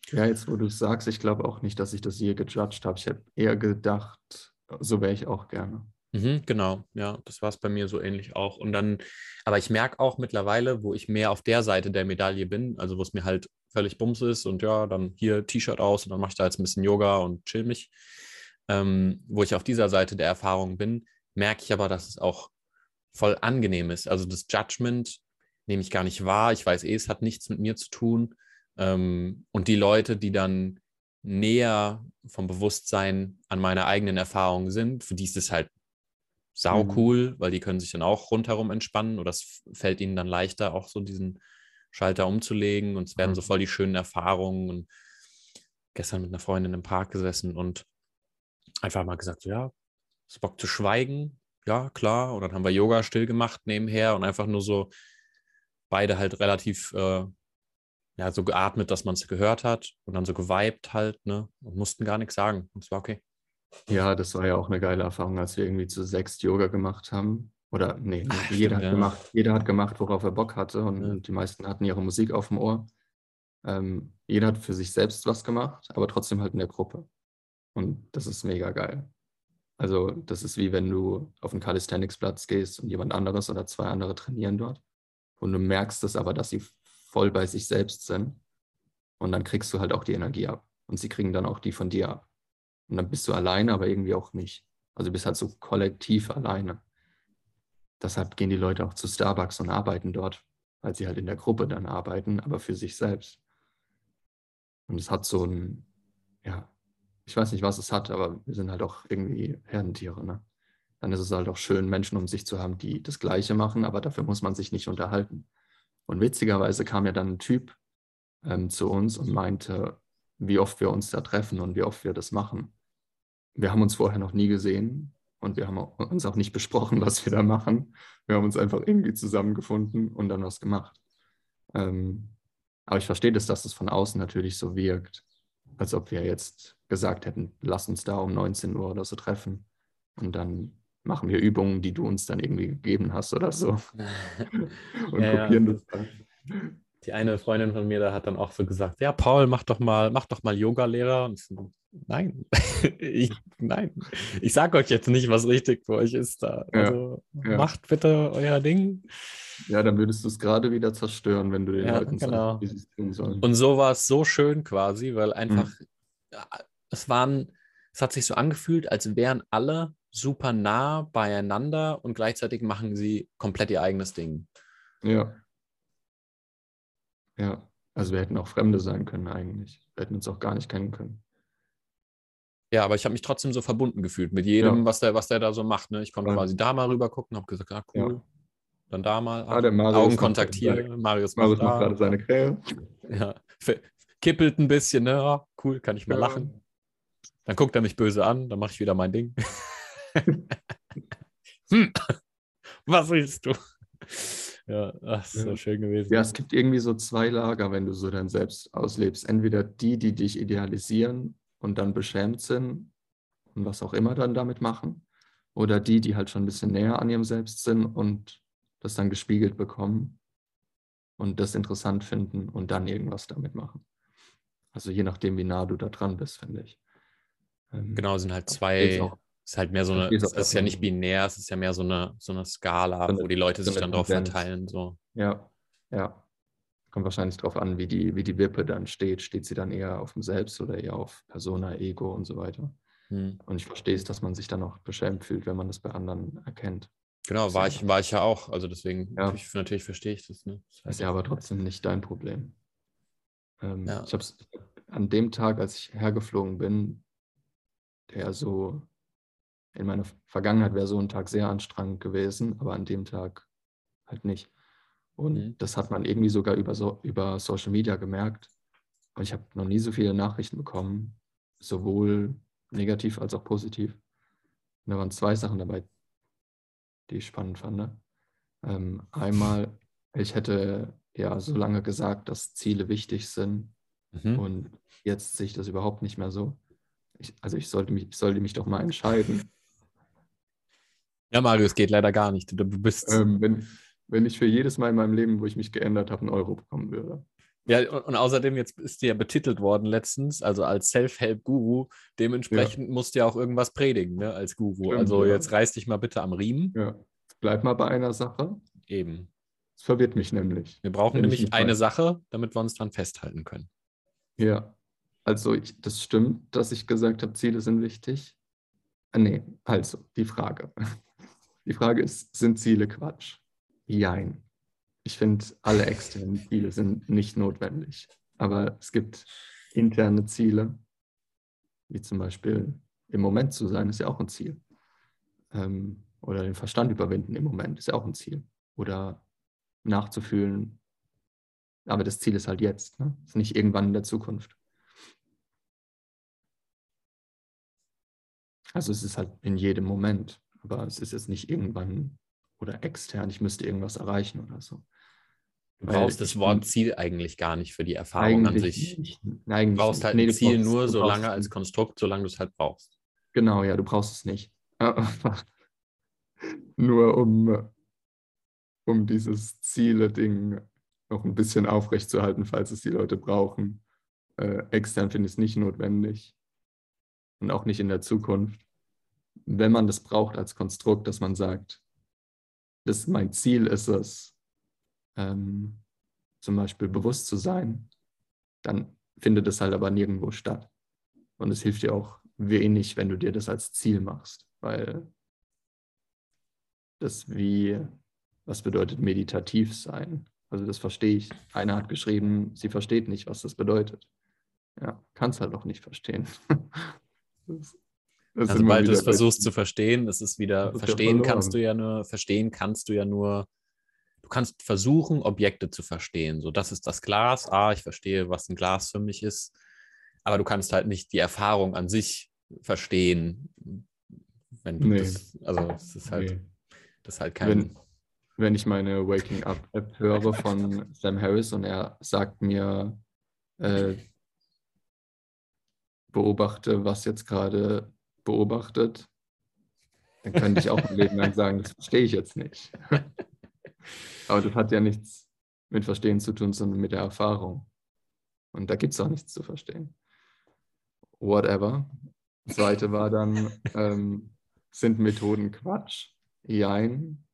Ja, jetzt wo du es sagst, ich glaube auch nicht, dass ich das je gejudged habe. Ich habe eher gedacht, so wäre ich auch gerne. Mhm, genau, ja, das war es bei mir so ähnlich auch. Und dann, aber ich merke auch mittlerweile, wo ich mehr auf der Seite der Medaille bin, also wo es mir halt völlig bums ist und ja, dann hier T-Shirt aus und dann mache ich da jetzt ein bisschen Yoga und chill mich ähm, wo ich auf dieser Seite der Erfahrung bin, merke ich aber, dass es auch voll angenehm ist. Also das Judgment nehme ich gar nicht wahr. Ich weiß eh, es hat nichts mit mir zu tun. Ähm, und die Leute, die dann näher vom Bewusstsein an meiner eigenen Erfahrung sind, für die ist es halt sau mhm. cool, mhm. weil die können sich dann auch rundherum entspannen oder es fällt ihnen dann leichter, auch so diesen Schalter umzulegen und es werden so mhm. voll die schönen Erfahrungen. Und gestern mit einer Freundin im Park gesessen und einfach mal gesagt, so, ja, ist Bock zu schweigen? Ja, klar. Und dann haben wir Yoga still gemacht nebenher und einfach nur so beide halt relativ äh, ja, so geatmet, dass man es gehört hat und dann so geweibt halt, ne? Und mussten gar nichts sagen. Und es war okay. Ja, das war ja auch eine geile Erfahrung, als wir irgendwie zu sechs Yoga gemacht haben. Oder nee, Ach, jeder, stimmt, hat ja. gemacht, jeder hat gemacht, worauf er Bock hatte und ja. die meisten hatten ihre Musik auf dem Ohr. Ähm, jeder hat für sich selbst was gemacht, aber trotzdem halt in der Gruppe. Und das ist mega geil. Also das ist wie wenn du auf einen Calisthenics-Platz gehst und jemand anderes oder zwei andere trainieren dort. Und du merkst es aber, dass sie voll bei sich selbst sind. Und dann kriegst du halt auch die Energie ab. Und sie kriegen dann auch die von dir ab. Und dann bist du alleine, aber irgendwie auch nicht. Also bist halt so kollektiv alleine. Deshalb gehen die Leute auch zu Starbucks und arbeiten dort, weil sie halt in der Gruppe dann arbeiten, aber für sich selbst. Und es hat so ein, ja, ich weiß nicht, was es hat, aber wir sind halt auch irgendwie Herdentiere. Ne? Dann ist es halt auch schön, Menschen um sich zu haben, die das Gleiche machen, aber dafür muss man sich nicht unterhalten. Und witzigerweise kam ja dann ein Typ ähm, zu uns und meinte, wie oft wir uns da treffen und wie oft wir das machen. Wir haben uns vorher noch nie gesehen und wir haben uns auch nicht besprochen, was wir da machen. Wir haben uns einfach irgendwie zusammengefunden und dann was gemacht. Ähm, aber ich verstehe das, dass es von außen natürlich so wirkt, als ob wir jetzt gesagt hätten, lass uns da um 19 Uhr oder so treffen. Und dann machen wir Übungen, die du uns dann irgendwie gegeben hast oder so. und ja, kopieren ja. das dann. Die eine Freundin von mir, da hat dann auch so gesagt, ja, Paul, mach doch mal, mach doch mal Yoga-Lehrer. Und so, nein, ich, nein, ich sage euch jetzt nicht, was richtig für euch ist da. Also ja, macht bitte euer Ding. Ja, dann würdest du es gerade wieder zerstören, wenn du den Leuten genau. sagst, wie sie es tun sollen. Und so war es so schön quasi, weil einfach, mhm. es waren, es hat sich so angefühlt, als wären alle super nah beieinander und gleichzeitig machen sie komplett ihr eigenes Ding. Ja. Ja, also wir hätten auch Fremde sein können eigentlich. Wir hätten uns auch gar nicht kennen können. Ja, aber ich habe mich trotzdem so verbunden gefühlt mit jedem, ja. was, der, was der da so macht. Ne? Ich konnte ja. quasi da mal rüber gucken, habe gesagt, ah, cool. Ja. Dann da mal ah, der Marius Augen kontaktieren. Marius, Marius macht, gerade seine Krähe. Ja, kippelt ein bisschen, ne? Oh, cool, kann ich mal lachen. Dann guckt er mich böse an, dann mache ich wieder mein Ding. hm. Was willst du? Ja, das ist so schön gewesen. Ja, es gibt irgendwie so zwei Lager, wenn du so dein Selbst auslebst. Entweder die, die dich idealisieren und dann beschämt sind und was auch immer dann damit machen, oder die, die halt schon ein bisschen näher an ihrem Selbst sind und das dann gespiegelt bekommen und das interessant finden und dann irgendwas damit machen. Also je nachdem, wie nah du da dran bist, finde ich. Ähm, genau, sind halt zwei, ist halt mehr so eine, es ist ja nicht binär, es ist ja mehr so eine, so eine Skala, so eine, wo die Leute sich dann drauf verteilen. So. Ja, ja. Kommt wahrscheinlich darauf an, wie die, wie die Wippe dann steht. Steht sie dann eher auf dem Selbst oder eher auf Persona, Ego und so weiter. Hm. Und ich verstehe es, dass man sich dann auch beschämt fühlt, wenn man das bei anderen erkennt. Genau, war ich, war ich ja auch. Also deswegen, ja. natürlich, natürlich verstehe ich das. Ne? Das ist ja aber trotzdem nicht dein Problem. Ähm, ja. Ich habe es an dem Tag, als ich hergeflogen bin, der so in meiner Vergangenheit wäre so ein Tag sehr anstrengend gewesen, aber an dem Tag halt nicht. Und mhm. das hat man irgendwie sogar über, so, über Social Media gemerkt. Und ich habe noch nie so viele Nachrichten bekommen, sowohl negativ als auch positiv. Und da waren zwei Sachen dabei, die ich spannend fand. Ne? Ähm, einmal, ich hätte ja so lange gesagt, dass Ziele wichtig sind mhm. und jetzt sehe ich das überhaupt nicht mehr so. Ich, also ich sollte, mich, ich sollte mich doch mal entscheiden. Ja, Marius, geht leider gar nicht. Du bist. Ähm, wenn, wenn ich für jedes Mal in meinem Leben, wo ich mich geändert habe, einen Euro bekommen würde. Ja, und außerdem jetzt ist dir ja betitelt worden letztens, also als Self-Help-Guru. Dementsprechend ja. musst du ja auch irgendwas predigen, ne, als Guru. Stimmt, also ja. jetzt reiß dich mal bitte am Riemen. Ja, bleib mal bei einer Sache. Eben. Das verwirrt mich nämlich. Wir brauchen nämlich eine weiß. Sache, damit wir uns dran festhalten können. Ja, also ich, das stimmt, dass ich gesagt habe, Ziele sind wichtig. Äh, nee, also die Frage. Die Frage ist, sind Ziele Quatsch? Jein. Ich finde, alle externen Ziele sind nicht notwendig. Aber es gibt interne Ziele, wie zum Beispiel im Moment zu sein, ist ja auch ein Ziel. Ähm, oder den Verstand überwinden im Moment ist ja auch ein Ziel. Oder nachzufühlen, aber das Ziel ist halt jetzt, ne? ist nicht irgendwann in der Zukunft. Also es ist halt in jedem Moment, aber es ist jetzt nicht irgendwann oder extern, ich müsste irgendwas erreichen oder so. Du brauchst das Wort Ziel eigentlich gar nicht für die Erfahrung an sich. Nicht, du brauchst halt nee, ein Ziel brauchst, nur so lange als Konstrukt, solange du es halt brauchst. Genau, ja, du brauchst es nicht. nur um, um dieses Ziele-Ding noch ein bisschen aufrechtzuerhalten, falls es die Leute brauchen. Äh, extern finde ich es nicht notwendig und auch nicht in der Zukunft. Wenn man das braucht als Konstrukt, dass man sagt, das mein Ziel ist es, ähm, zum Beispiel bewusst zu sein, dann findet es halt aber nirgendwo statt. Und es hilft dir auch wenig, wenn du dir das als Ziel machst, weil das wie, was bedeutet meditativ sein? Also das verstehe ich. Einer hat geschrieben, sie versteht nicht, was das bedeutet. Ja, kann es halt auch nicht verstehen. Das Also sind wir sobald du es wieder versuchst zu verstehen, ist wieder, Das ist ja verstehen kannst du ja nur, verstehen kannst du ja nur, du kannst versuchen, Objekte zu verstehen. So, das ist das Glas. Ah, ich verstehe, was ein Glas für mich ist. Aber du kannst halt nicht die Erfahrung an sich verstehen. Wenn du Nee. das, also es ist halt, Nee. das ist halt kein. Wenn, wenn ich meine Waking Up App höre von Sam Harris und er sagt mir, äh, beobachte, was jetzt gerade beobachtet, dann könnte ich auch ein Leben lang sagen, das verstehe ich jetzt nicht. Aber das hat ja nichts mit Verstehen zu tun, sondern mit der Erfahrung. Und da gibt es auch nichts zu verstehen. Whatever. Das zweite war dann, ähm, sind Methoden Quatsch? Jein.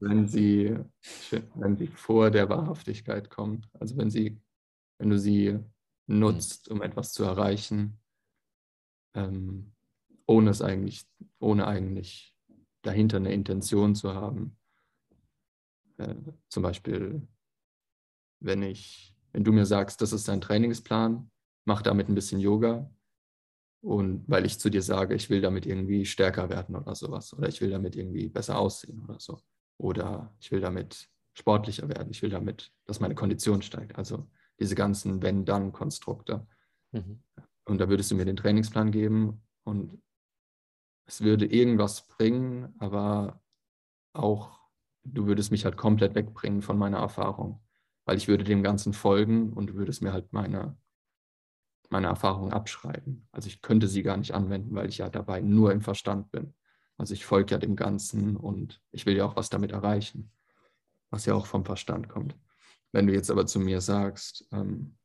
Wenn sie, wenn sie vor der Wahrhaftigkeit kommen. Also wenn sie, wenn du sie nutzt, um etwas zu erreichen, ähm, ohne es eigentlich, ohne eigentlich dahinter eine Intention zu haben. Äh, zum Beispiel, wenn ich, wenn du mir sagst, das ist dein Trainingsplan, mach damit ein bisschen Yoga. Und weil ich zu dir sage, ich will damit irgendwie stärker werden oder sowas. Oder ich will damit irgendwie besser aussehen oder so. Oder ich will damit sportlicher werden. Ich will damit, dass meine Kondition steigt. Also diese ganzen Wenn-Dann-Konstrukte. Mhm. Und da würdest du mir den Trainingsplan geben und es würde irgendwas bringen, aber auch du würdest mich halt komplett wegbringen von meiner Erfahrung, weil ich würde dem Ganzen folgen und du würdest mir halt meine, meine Erfahrung abschreiben. Also ich könnte sie gar nicht anwenden, weil ich ja dabei nur im Verstand bin. Also ich folge ja dem Ganzen und ich will ja auch was damit erreichen, was ja auch vom Verstand kommt. Wenn du jetzt aber zu mir sagst, ähm,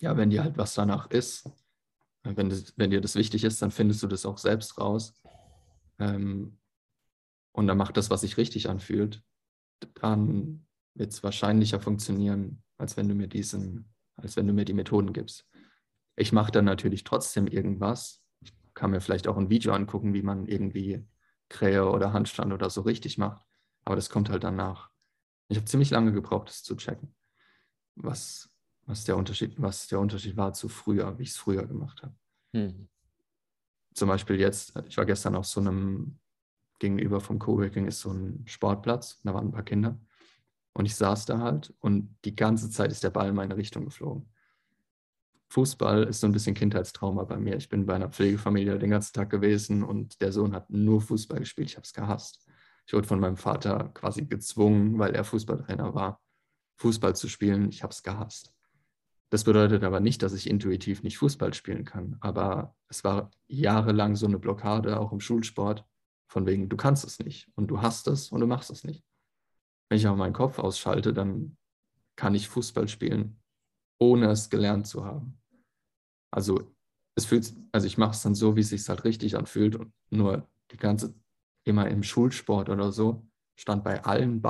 ja, wenn dir halt was danach ist, wenn, das, wenn dir das wichtig ist, dann findest du das auch selbst raus. Ähm, und dann macht das, was sich richtig anfühlt, dann wird es wahrscheinlicher funktionieren, als wenn du mir diesen, als wenn du mir die Methoden gibst. Ich mache dann natürlich trotzdem irgendwas. Ich kann mir vielleicht auch ein Video angucken, wie man irgendwie Krähe oder Handstand oder so richtig macht. Aber das kommt halt danach. Ich habe ziemlich lange gebraucht, das zu checken, was, was, der Unterschied, was der Unterschied war zu früher, wie ich es früher gemacht habe. Mhm. Zum Beispiel jetzt, ich war gestern auf so einem, gegenüber vom Coworking ist so ein Sportplatz, da waren ein paar Kinder. Und ich saß da halt und die ganze Zeit ist der Ball in meine Richtung geflogen. Fußball ist so ein bisschen Kindheitstrauma bei mir. Ich bin bei einer Pflegefamilie den ganzen Tag gewesen und der Sohn hat nur Fußball gespielt. Ich habe es gehasst. Ich wurde von meinem Vater quasi gezwungen, weil er Fußballtrainer war, Fußball zu spielen. Ich habe es gehasst. Das bedeutet aber nicht, dass ich intuitiv nicht Fußball spielen kann. Aber es war jahrelang so eine Blockade, auch im Schulsport, von wegen, du kannst es nicht und du hast es und du machst es nicht. Wenn ich auch meinen Kopf ausschalte, dann kann ich Fußball spielen, ohne es gelernt zu haben. Also es fühlt, also ich mache es dann so, wie es sich halt richtig anfühlt und nur die ganze, immer im Schulsport oder so, stand bei allen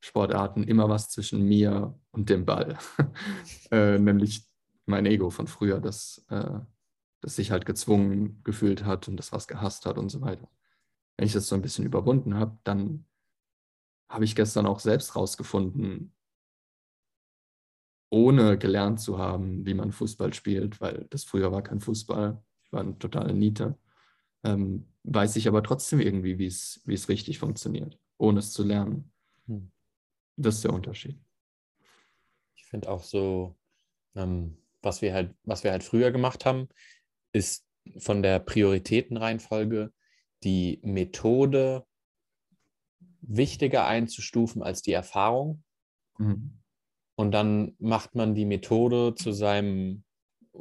Ballsportarten immer was zwischen mir und dem Ball. äh, nämlich mein Ego von früher, das, äh, das sich halt gezwungen gefühlt hat und das was gehasst hat und so weiter. Wenn ich das so ein bisschen überwunden habe, dann habe ich gestern auch selbst rausgefunden, ohne gelernt zu haben, wie man Fußball spielt, weil das früher war kein Fußball, ich war eine totale Niete, ähm, weiß ich aber trotzdem irgendwie, wie es, wie es richtig funktioniert, ohne es zu lernen. Hm. Das ist der Unterschied. Ich finde auch so, ähm, was wir halt, was wir halt früher gemacht haben, ist von der Prioritätenreihenfolge die Methode wichtiger einzustufen als die Erfahrung. Mhm. Und dann macht man die Methode zu seinem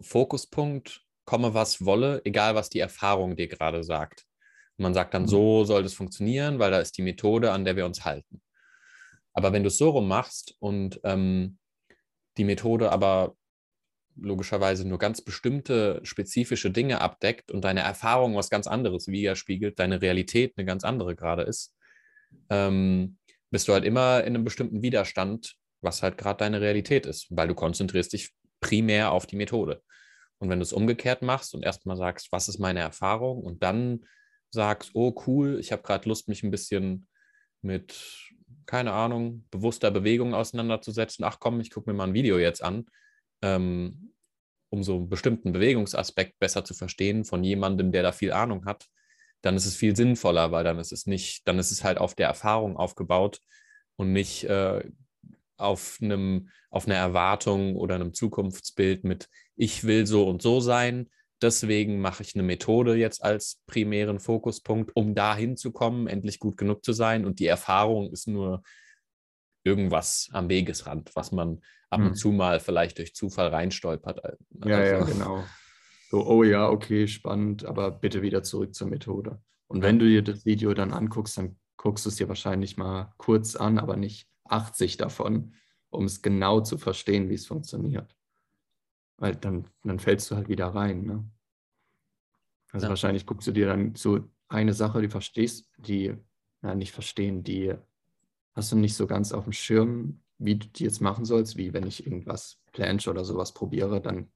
Fokuspunkt, komme was wolle, egal was die Erfahrung dir gerade sagt. Und man sagt dann, Mhm. so soll das funktionieren, weil da ist die Methode, an der wir uns halten. Aber wenn du es so rum machst und ähm, die Methode aber logischerweise nur ganz bestimmte spezifische Dinge abdeckt und deine Erfahrung was ganz anderes widerspiegelt, deine Realität eine ganz andere gerade ist, ähm, bist du halt immer in einem bestimmten Widerstand, was halt gerade deine Realität ist, weil du konzentrierst dich primär auf die Methode. Und wenn du es umgekehrt machst und erstmal sagst, was ist meine Erfahrung und dann sagst, oh cool, ich habe gerade Lust, mich ein bisschen mit, keine Ahnung, bewusster Bewegung auseinanderzusetzen. Ach komm, ich gucke mir mal ein Video jetzt an. Ähm, um so einen bestimmten Bewegungsaspekt besser zu verstehen von jemandem, der da viel Ahnung hat, dann ist es viel sinnvoller, weil dann ist es nicht, dann ist es halt auf der Erfahrung aufgebaut und nicht äh, auf einem, auf einer Erwartung oder einem Zukunftsbild mit, ich will so und so sein, deswegen mache ich eine Methode jetzt als primären Fokuspunkt, um da hinzukommen, endlich gut genug zu sein. Und die Erfahrung ist nur irgendwas am Wegesrand, was man ab hm. und zu mal vielleicht durch Zufall reinstolpert. Also, ja, ja, genau. So, oh ja, okay, spannend, aber bitte wieder zurück zur Methode. Und wenn du dir das Video dann anguckst, dann guckst du es dir wahrscheinlich mal kurz an, aber nicht 80 davon, um es genau zu verstehen, wie es funktioniert. Weil dann, dann fällst du halt wieder rein. Ne? Also ja. wahrscheinlich guckst du dir dann so eine Sache, die verstehst, die, na, nicht verstehen, die hast du nicht so ganz auf dem Schirm, wie du die jetzt machen sollst, wie wenn ich irgendwas Planche oder sowas probiere, dann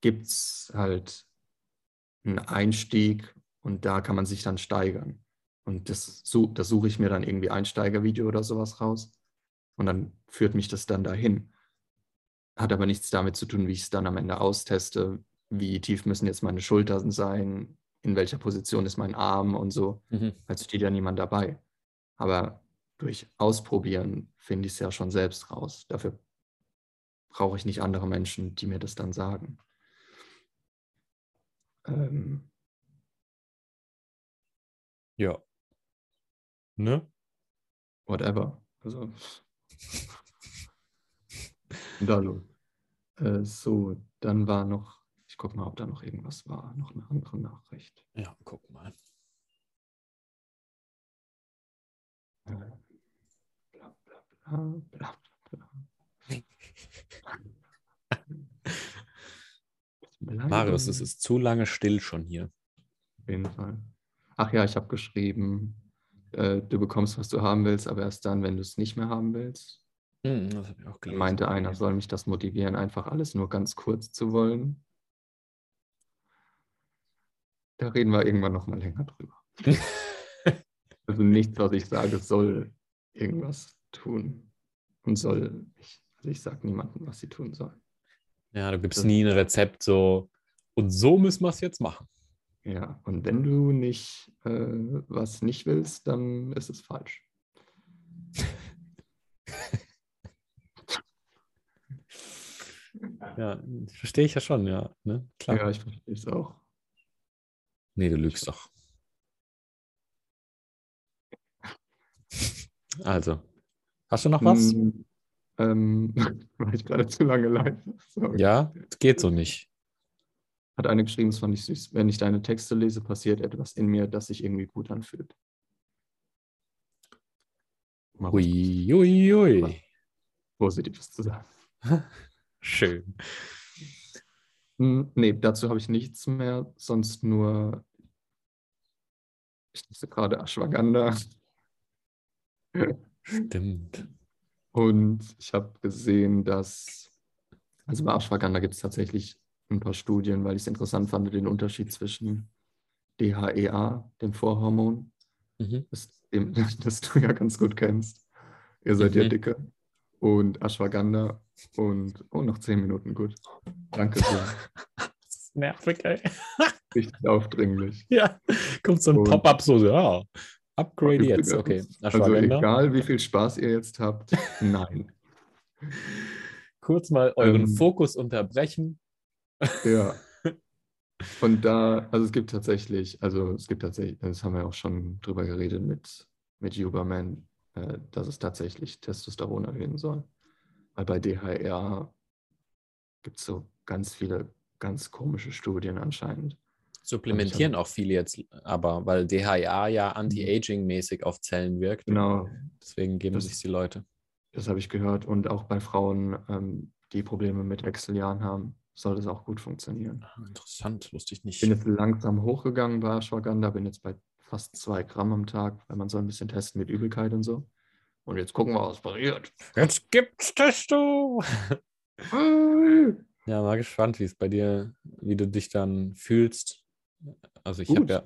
gibt es halt einen Einstieg und da kann man sich dann steigern. Und das, das suche ich mir dann irgendwie Einsteigervideo oder sowas raus. Und dann führt mich das dann dahin. Hat aber nichts damit zu tun, wie ich es dann am Ende austeste. Wie tief müssen jetzt meine Schultern sein? In welcher Position ist mein Arm und so. Mhm. Also steht ja niemand dabei. Aber durch Ausprobieren finde ich es ja schon selbst raus. Dafür brauche ich nicht andere Menschen, die mir das dann sagen. Ähm. Ja. Ne? Whatever. Also. da los. Äh, so, dann war noch, ich gucke mal, ob da noch irgendwas war, noch eine andere Nachricht. Ja, guck mal. Bla bla bla bla bla. Marius, es ist zu lange still schon hier. Auf jeden Fall. Ach ja, ich habe geschrieben, äh, du bekommst, was du haben willst, aber erst dann, wenn du es nicht mehr haben willst. Hm, das habe ich auch gelesen. Meinte einer, soll mich das motivieren, einfach alles nur ganz kurz zu wollen. Da reden wir irgendwann nochmal länger drüber. also nichts, was ich sage, soll irgendwas tun und soll nicht. Also ich sage niemandem, was sie tun sollen. Ja, du gibst das nie ein Rezept so, und so müssen wir es jetzt machen. Ja, und wenn du nicht äh, was nicht willst, dann ist es falsch. ja, verstehe ich ja schon, ja. Ne? Klar. Ja, ich verstehe es auch. Nee, du lügst doch. Also, hast du noch was? Mm, ähm, war ich gerade zu lange live? Sorry. Ja, geht so nicht. Hat eine geschrieben, das fand ich süß. Wenn ich deine Texte lese, passiert etwas in mir, das sich irgendwie gut anfühlt. Ui, ui, ui. Positives zu sagen. Schön. Hm, nee, dazu habe ich nichts mehr, sonst nur, ich lese gerade Ashwagandha. Stimmt. Und ich habe gesehen, dass, also bei Ashwagandha gibt es tatsächlich ein paar Studien, weil ich es interessant fand, den Unterschied zwischen DHEA, dem Vorhormon, mhm. das, das, du ja ganz gut kennst. Ihr seid mhm. ja dicke. Und Ashwagandha und, oh, noch zehn Minuten, gut. Danke sehr. das ist nervig, ey. Richtig aufdringlich. Ja, kommt so ein Pop-up so, ja, Upgrade jetzt, okay. Also egal, wie viel Spaß ihr jetzt habt, nein. Kurz mal euren ähm, Fokus unterbrechen ja. Und da, also es gibt tatsächlich, also es gibt tatsächlich, das haben wir auch schon drüber geredet mit, mit Huberman, dass es tatsächlich Testosteron erhöhen soll. Weil bei DHR gibt es so ganz viele ganz komische Studien anscheinend. Supplementieren auch viele jetzt, aber weil DHA ja anti-aging-mäßig auf Zellen wirkt. Genau. Deswegen geben das, sich die Leute. Das habe ich gehört. Und auch bei Frauen, ähm, die Probleme mit Wechseljahren haben, soll das auch gut funktionieren. Ah, interessant, wusste ich nicht. Ich bin jetzt langsam hochgegangen bei Ashwagandha, bin jetzt bei fast zwei Gramm am Tag, weil man soll ein bisschen testen mit Übelkeit und so. Und jetzt gucken wir, was passiert. Jetzt gibt's Testo! ja, mal gespannt, wie es bei dir, wie du dich dann fühlst. Also ich habe ja.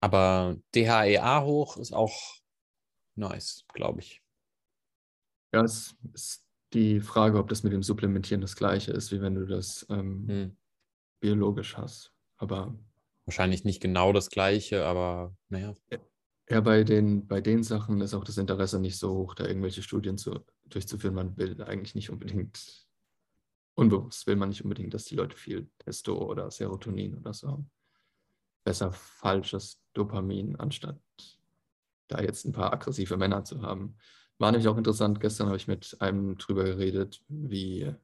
Aber DHEA hoch ist auch nice, glaube ich. Ja, es ist die Frage, ob das mit dem Supplementieren das gleiche ist, wie wenn du das ähm, Hm. biologisch hast. Aber Wahrscheinlich nicht genau das gleiche, aber naja. ja, bei den, bei den Sachen ist auch das Interesse nicht so hoch, da irgendwelche Studien zu, durchzuführen. Man will eigentlich nicht unbedingt, unbewusst will man nicht unbedingt, dass die Leute viel Testo oder Serotonin oder so haben. Besser falsches Dopamin, anstatt da jetzt ein paar aggressive Männer zu haben. War nämlich auch interessant, gestern habe ich mit einem drüber geredet, wie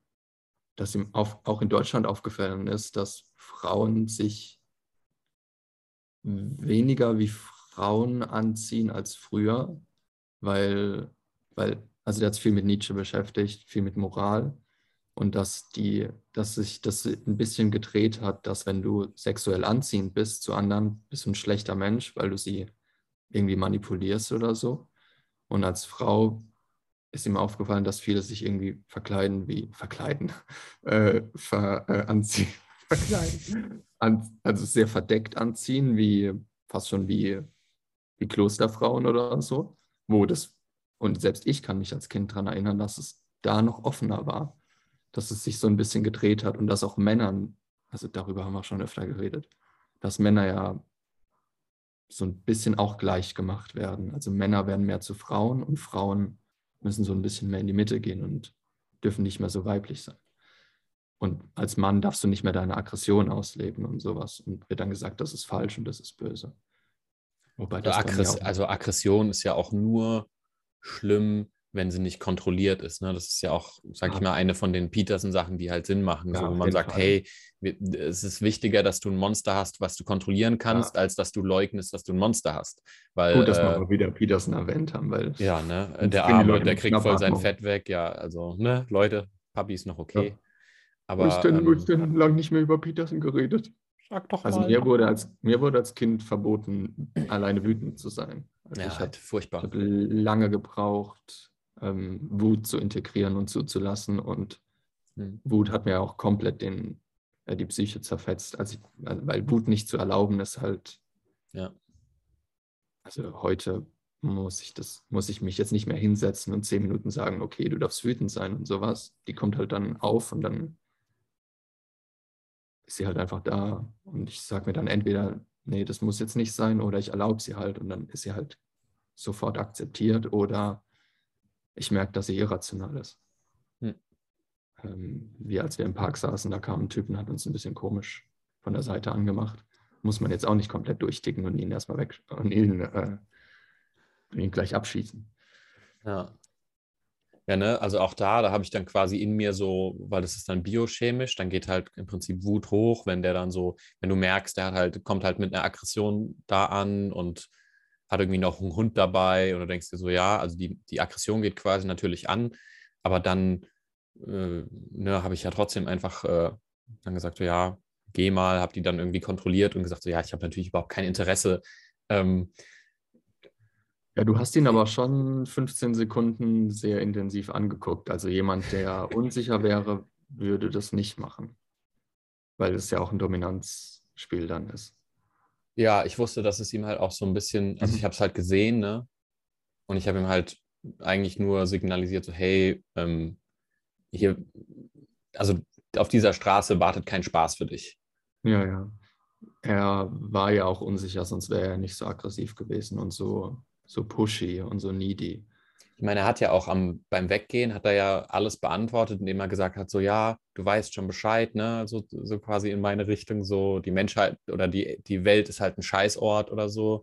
dass ihm auf, auch in Deutschland aufgefallen ist, dass Frauen sich weniger wie Frauen anziehen als früher, weil, weil also der hat sich viel mit Nietzsche beschäftigt, viel mit Moral und dass die, dass sich das ein bisschen gedreht hat, dass wenn du sexuell anziehend bist zu anderen, bist du ein schlechter Mensch, weil du sie irgendwie manipulierst oder so. Und als Frau ist ihm aufgefallen, dass viele sich irgendwie verkleiden wie verkleiden, äh, ver, äh, anziehen, an, also sehr verdeckt anziehen, wie fast schon wie, wie Klosterfrauen oder so, wo das, und selbst ich kann mich als Kind daran erinnern, dass es da noch offener war, dass es sich so ein bisschen gedreht hat und dass auch Männern, also darüber haben wir schon öfter geredet, dass Männer ja so ein bisschen auch gleich gemacht werden. Also Männer werden mehr zu Frauen und Frauen müssen so ein bisschen mehr in die Mitte gehen und dürfen nicht mehr so weiblich sein. Und als Mann darfst du nicht mehr deine Aggression ausleben und sowas. Und wird dann gesagt, das ist falsch und das ist böse. Wobei Also, das Aggress also Aggression ist ja auch nur schlimm, wenn sie nicht kontrolliert ist. Ne? Das ist ja auch, sag ich Ja. mal, eine von den Peterson-Sachen, die halt Sinn machen. Ja, so, wo man sagt, Fall. hey, wir- es ist wichtiger, dass du ein Monster hast, was du kontrollieren kannst, als dass du leugnest, dass du ein Monster hast. Weil, Gut, dass wir äh, mal wieder Peterson erwähnt haben, weil ja, ne, der Arme, der kriegt voll sein. Fett weg. Ja, also, ne, Leute, Papi ist noch okay. Aber wo ist denn, wo ähm, ist denn lang nicht mehr über Peterson geredet? sag doch Also mal. mir wurde als, mir wurde als Kind verboten, alleine wütend zu sein. Also ja, ich halt habe furchtbar. hab lange gebraucht, ähm, Wut zu integrieren und zuzulassen. Und Hm. Wut hat mir auch komplett den, äh, die Psyche zerfetzt. Also ich, also weil Wut nicht zu erlauben ist halt, Ja. also heute muss ich das, muss ich mich jetzt nicht mehr hinsetzen und zehn Minuten sagen, okay, du darfst wütend sein und sowas. Die kommt halt dann auf und dann ist sie halt einfach da. Und ich sage mir dann entweder, nee, das muss jetzt nicht sein, oder ich erlaube sie halt und dann ist sie halt sofort akzeptiert oder ich merke, dass sie irrational ist. Hm. Ähm, wie als wir im Park saßen, da kam ein Typ und hat uns ein bisschen komisch von der Seite angemacht. Muss man jetzt auch nicht komplett durchticken und ihn erstmal weg und ihn, äh, ihn gleich abschießen. Ja. Ja, ne, also auch da, da habe ich dann quasi in mir so, weil das ist dann biochemisch, dann geht halt im Prinzip Wut hoch, wenn der dann so, wenn du merkst, der halt, kommt halt mit einer Aggression da an und hat irgendwie noch einen Hund dabei und du denkst dir so, ja, also die, die Aggression geht quasi natürlich an, aber dann äh, ne, habe ich ja trotzdem einfach äh, dann gesagt, so, ja, geh mal, habe die dann irgendwie kontrolliert und gesagt, so, ja, ich habe natürlich überhaupt kein Interesse, ähm, Ja, du hast ihn aber schon 15 Sekunden sehr intensiv angeguckt. Also jemand, der unsicher wäre, würde das nicht machen. Weil es ja auch ein Dominanzspiel dann ist. Ja, ich wusste, dass es ihm halt auch so ein bisschen, also Mhm. ich habe es halt gesehen, ne? Und ich habe ihm halt eigentlich nur signalisiert, so, hey, ähm, hier, also auf dieser Straße wartet kein Spaß für dich. Ja, ja. Er war ja auch unsicher, sonst wäre er nicht so aggressiv gewesen und so, so pushy und so needy. Ich meine, er hat ja auch am, beim Weggehen, hat er ja alles beantwortet, indem er gesagt hat, so, ja, du weißt schon Bescheid, ne? So, so quasi in meine Richtung, so, die Menschheit oder die, die Welt ist halt ein Scheißort oder so.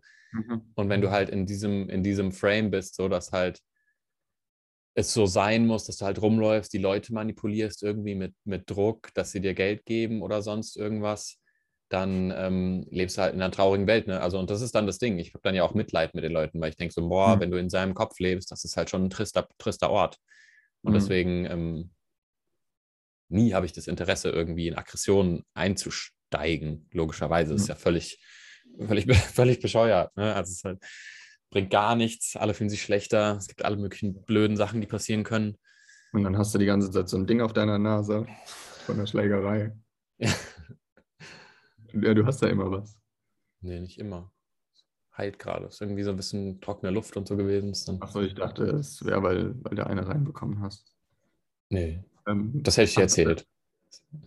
Und wenn du halt in diesem, in diesem Frame bist, so dass halt es so sein muss, dass du halt rumläufst, die Leute manipulierst irgendwie mit, mit Druck, dass sie dir Geld geben oder sonst irgendwas, dann ähm, lebst du halt in einer traurigen Welt. Ne? Also, und das ist dann das Ding. Ich habe dann ja auch Mitleid mit den Leuten, weil ich denke so, boah, Mhm. wenn du in seinem Kopf lebst, das ist halt schon ein trister, trister Ort. Und Mhm. deswegen ähm, nie habe ich das Interesse, irgendwie in Aggressionen einzusteigen. Logischerweise ist Mhm. ja völlig, völlig, völlig bescheuert. Ne? Also es halt, bringt gar nichts, alle fühlen sich schlechter, es gibt alle möglichen blöden Sachen, die passieren können. Und dann hast du die ganze Zeit so ein Ding auf deiner Nase von der Schlägerei. Ja. Ja, du hast da immer was. Nee, nicht immer. Heilt gerade. Ist irgendwie so ein bisschen trockene Luft und so gewesen. Ist dann, Achso, ich dachte, es wäre, weil, weil du eine reinbekommen hast. Nee. Ähm, Das hätte ich dir erzählt.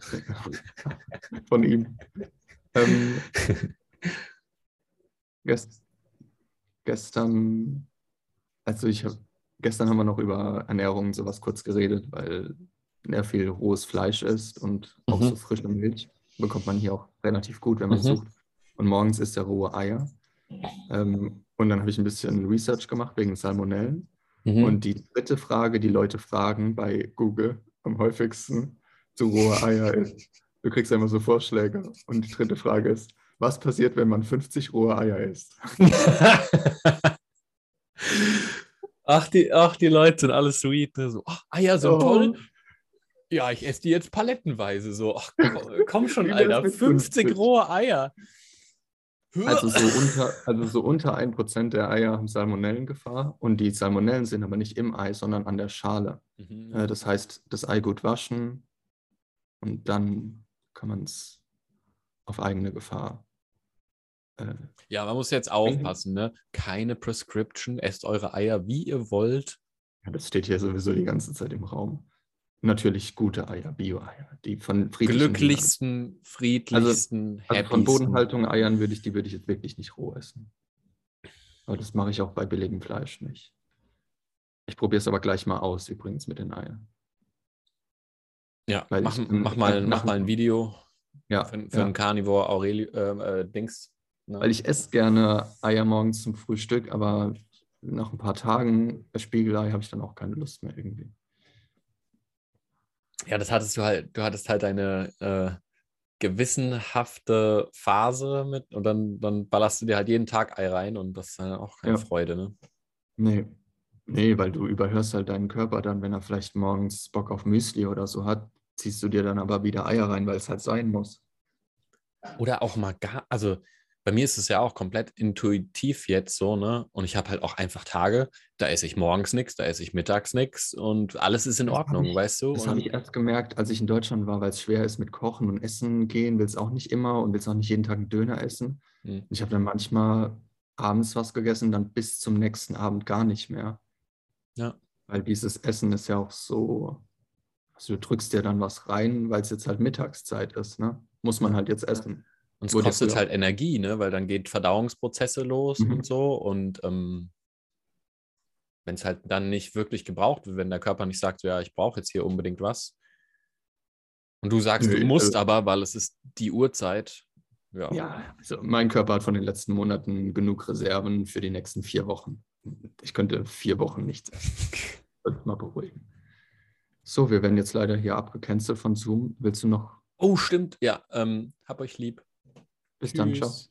von ihm. Ähm, gest, gestern, also ich habe, gestern haben wir noch über Ernährung und sowas kurz geredet, weil er viel rohes Fleisch isst und auch Mhm. so frische Milch bekommt man hier auch relativ gut, wenn man Mhm. sucht. Und morgens isst er rohe Eier. Ähm, und dann habe ich ein bisschen Research gemacht wegen Salmonellen. Mhm. Und die dritte Frage, die Leute fragen bei Google am häufigsten zu rohe Eier ist, du kriegst immer so Vorschläge. Und die dritte Frage ist, was passiert, wenn man 50 rohe Eier isst? ach, die, ach, die Leute sind alle sweet. Ne? So, ach, Eier sind Oh. toll. Ja, ich esse die jetzt palettenweise. So, ach, komm, komm schon, Alter. mit 50 50? rohe Eier. Also so unter, also so unter 1% der Eier haben Salmonellengefahr. Und die Salmonellen sind aber nicht im Ei, sondern an der Schale. Mhm. Äh, Das heißt, das Ei gut waschen und dann kann man es auf eigene Gefahr. äh, Ja, man muss jetzt aufpassen, ne? Keine Prescription, esst eure Eier, wie ihr wollt. Ja, das steht hier sowieso die ganze Zeit im Raum. Natürlich gute Eier, Bio-Eier, die von friedlichen Glücklichsten, friedlichsten, Tieren. Also von happiesten. Bodenhaltung-Eiern würde ich, die würde ich jetzt wirklich nicht roh essen. Aber das mache ich auch bei billigem Fleisch nicht. Ich probiere es aber gleich mal aus, übrigens mit den Eiern. Ja, weil mach, ich- mach, mal, mach mal ein Video Ja, für, für ja. einen Carnivore Aurelio, äh, äh, Dings. Ne? weil ich esse gerne Eier morgens zum Frühstück, aber nach ein paar Tagen Spiegelei habe ich dann auch keine Lust mehr irgendwie. Ja, das hattest du halt, du hattest halt eine äh, gewissenhafte Phase mit und dann, dann ballerst du dir halt jeden Tag Ei rein und das ist dann auch keine Ja. Freude, ne? Nee. Nee, weil du überhörst halt deinen Körper dann, wenn er vielleicht morgens Bock auf Müsli oder so hat, ziehst du dir dann aber wieder Eier rein, weil es halt sein muss. Oder auch mal gar, also bei mir ist es ja auch komplett intuitiv jetzt so, ne? Und ich habe halt auch einfach Tage, da esse ich morgens nichts, da esse ich mittags nichts und alles ist in Das Ordnung, ich- weißt du? Das habe ich erst gemerkt, als ich in Deutschland war, weil es schwer ist mit Kochen und Essen gehen, willst auch nicht immer und willst auch nicht jeden Tag einen Döner essen. Hm. Ich habe dann manchmal abends was gegessen, dann bis zum nächsten Abend gar nicht mehr. Ja. Weil dieses Essen ist ja auch so, also du drückst dir dann was rein, weil es jetzt halt Mittagszeit ist, ne? Muss man halt jetzt essen. Und es kostet halt Energie, ne? Weil dann geht Verdauungsprozesse los Mhm. und so. Und ähm, wenn es halt dann nicht wirklich gebraucht wird, wenn der Körper nicht sagt, ja, ich brauche jetzt hier unbedingt was. Und du sagst, Nö, du musst also- aber, weil es ist die Uhrzeit. Ja. Ja, also mein Körper hat von den letzten Monaten genug Reserven für die nächsten vier Wochen. Ich könnte vier Wochen nichts essen. Ich mal beruhigen. So, wir werden jetzt leider hier abgecancelt von Zoom. Willst du noch? Oh, stimmt. Ja, ähm, hab euch lieb. Bis dann, ciao. Tschüss.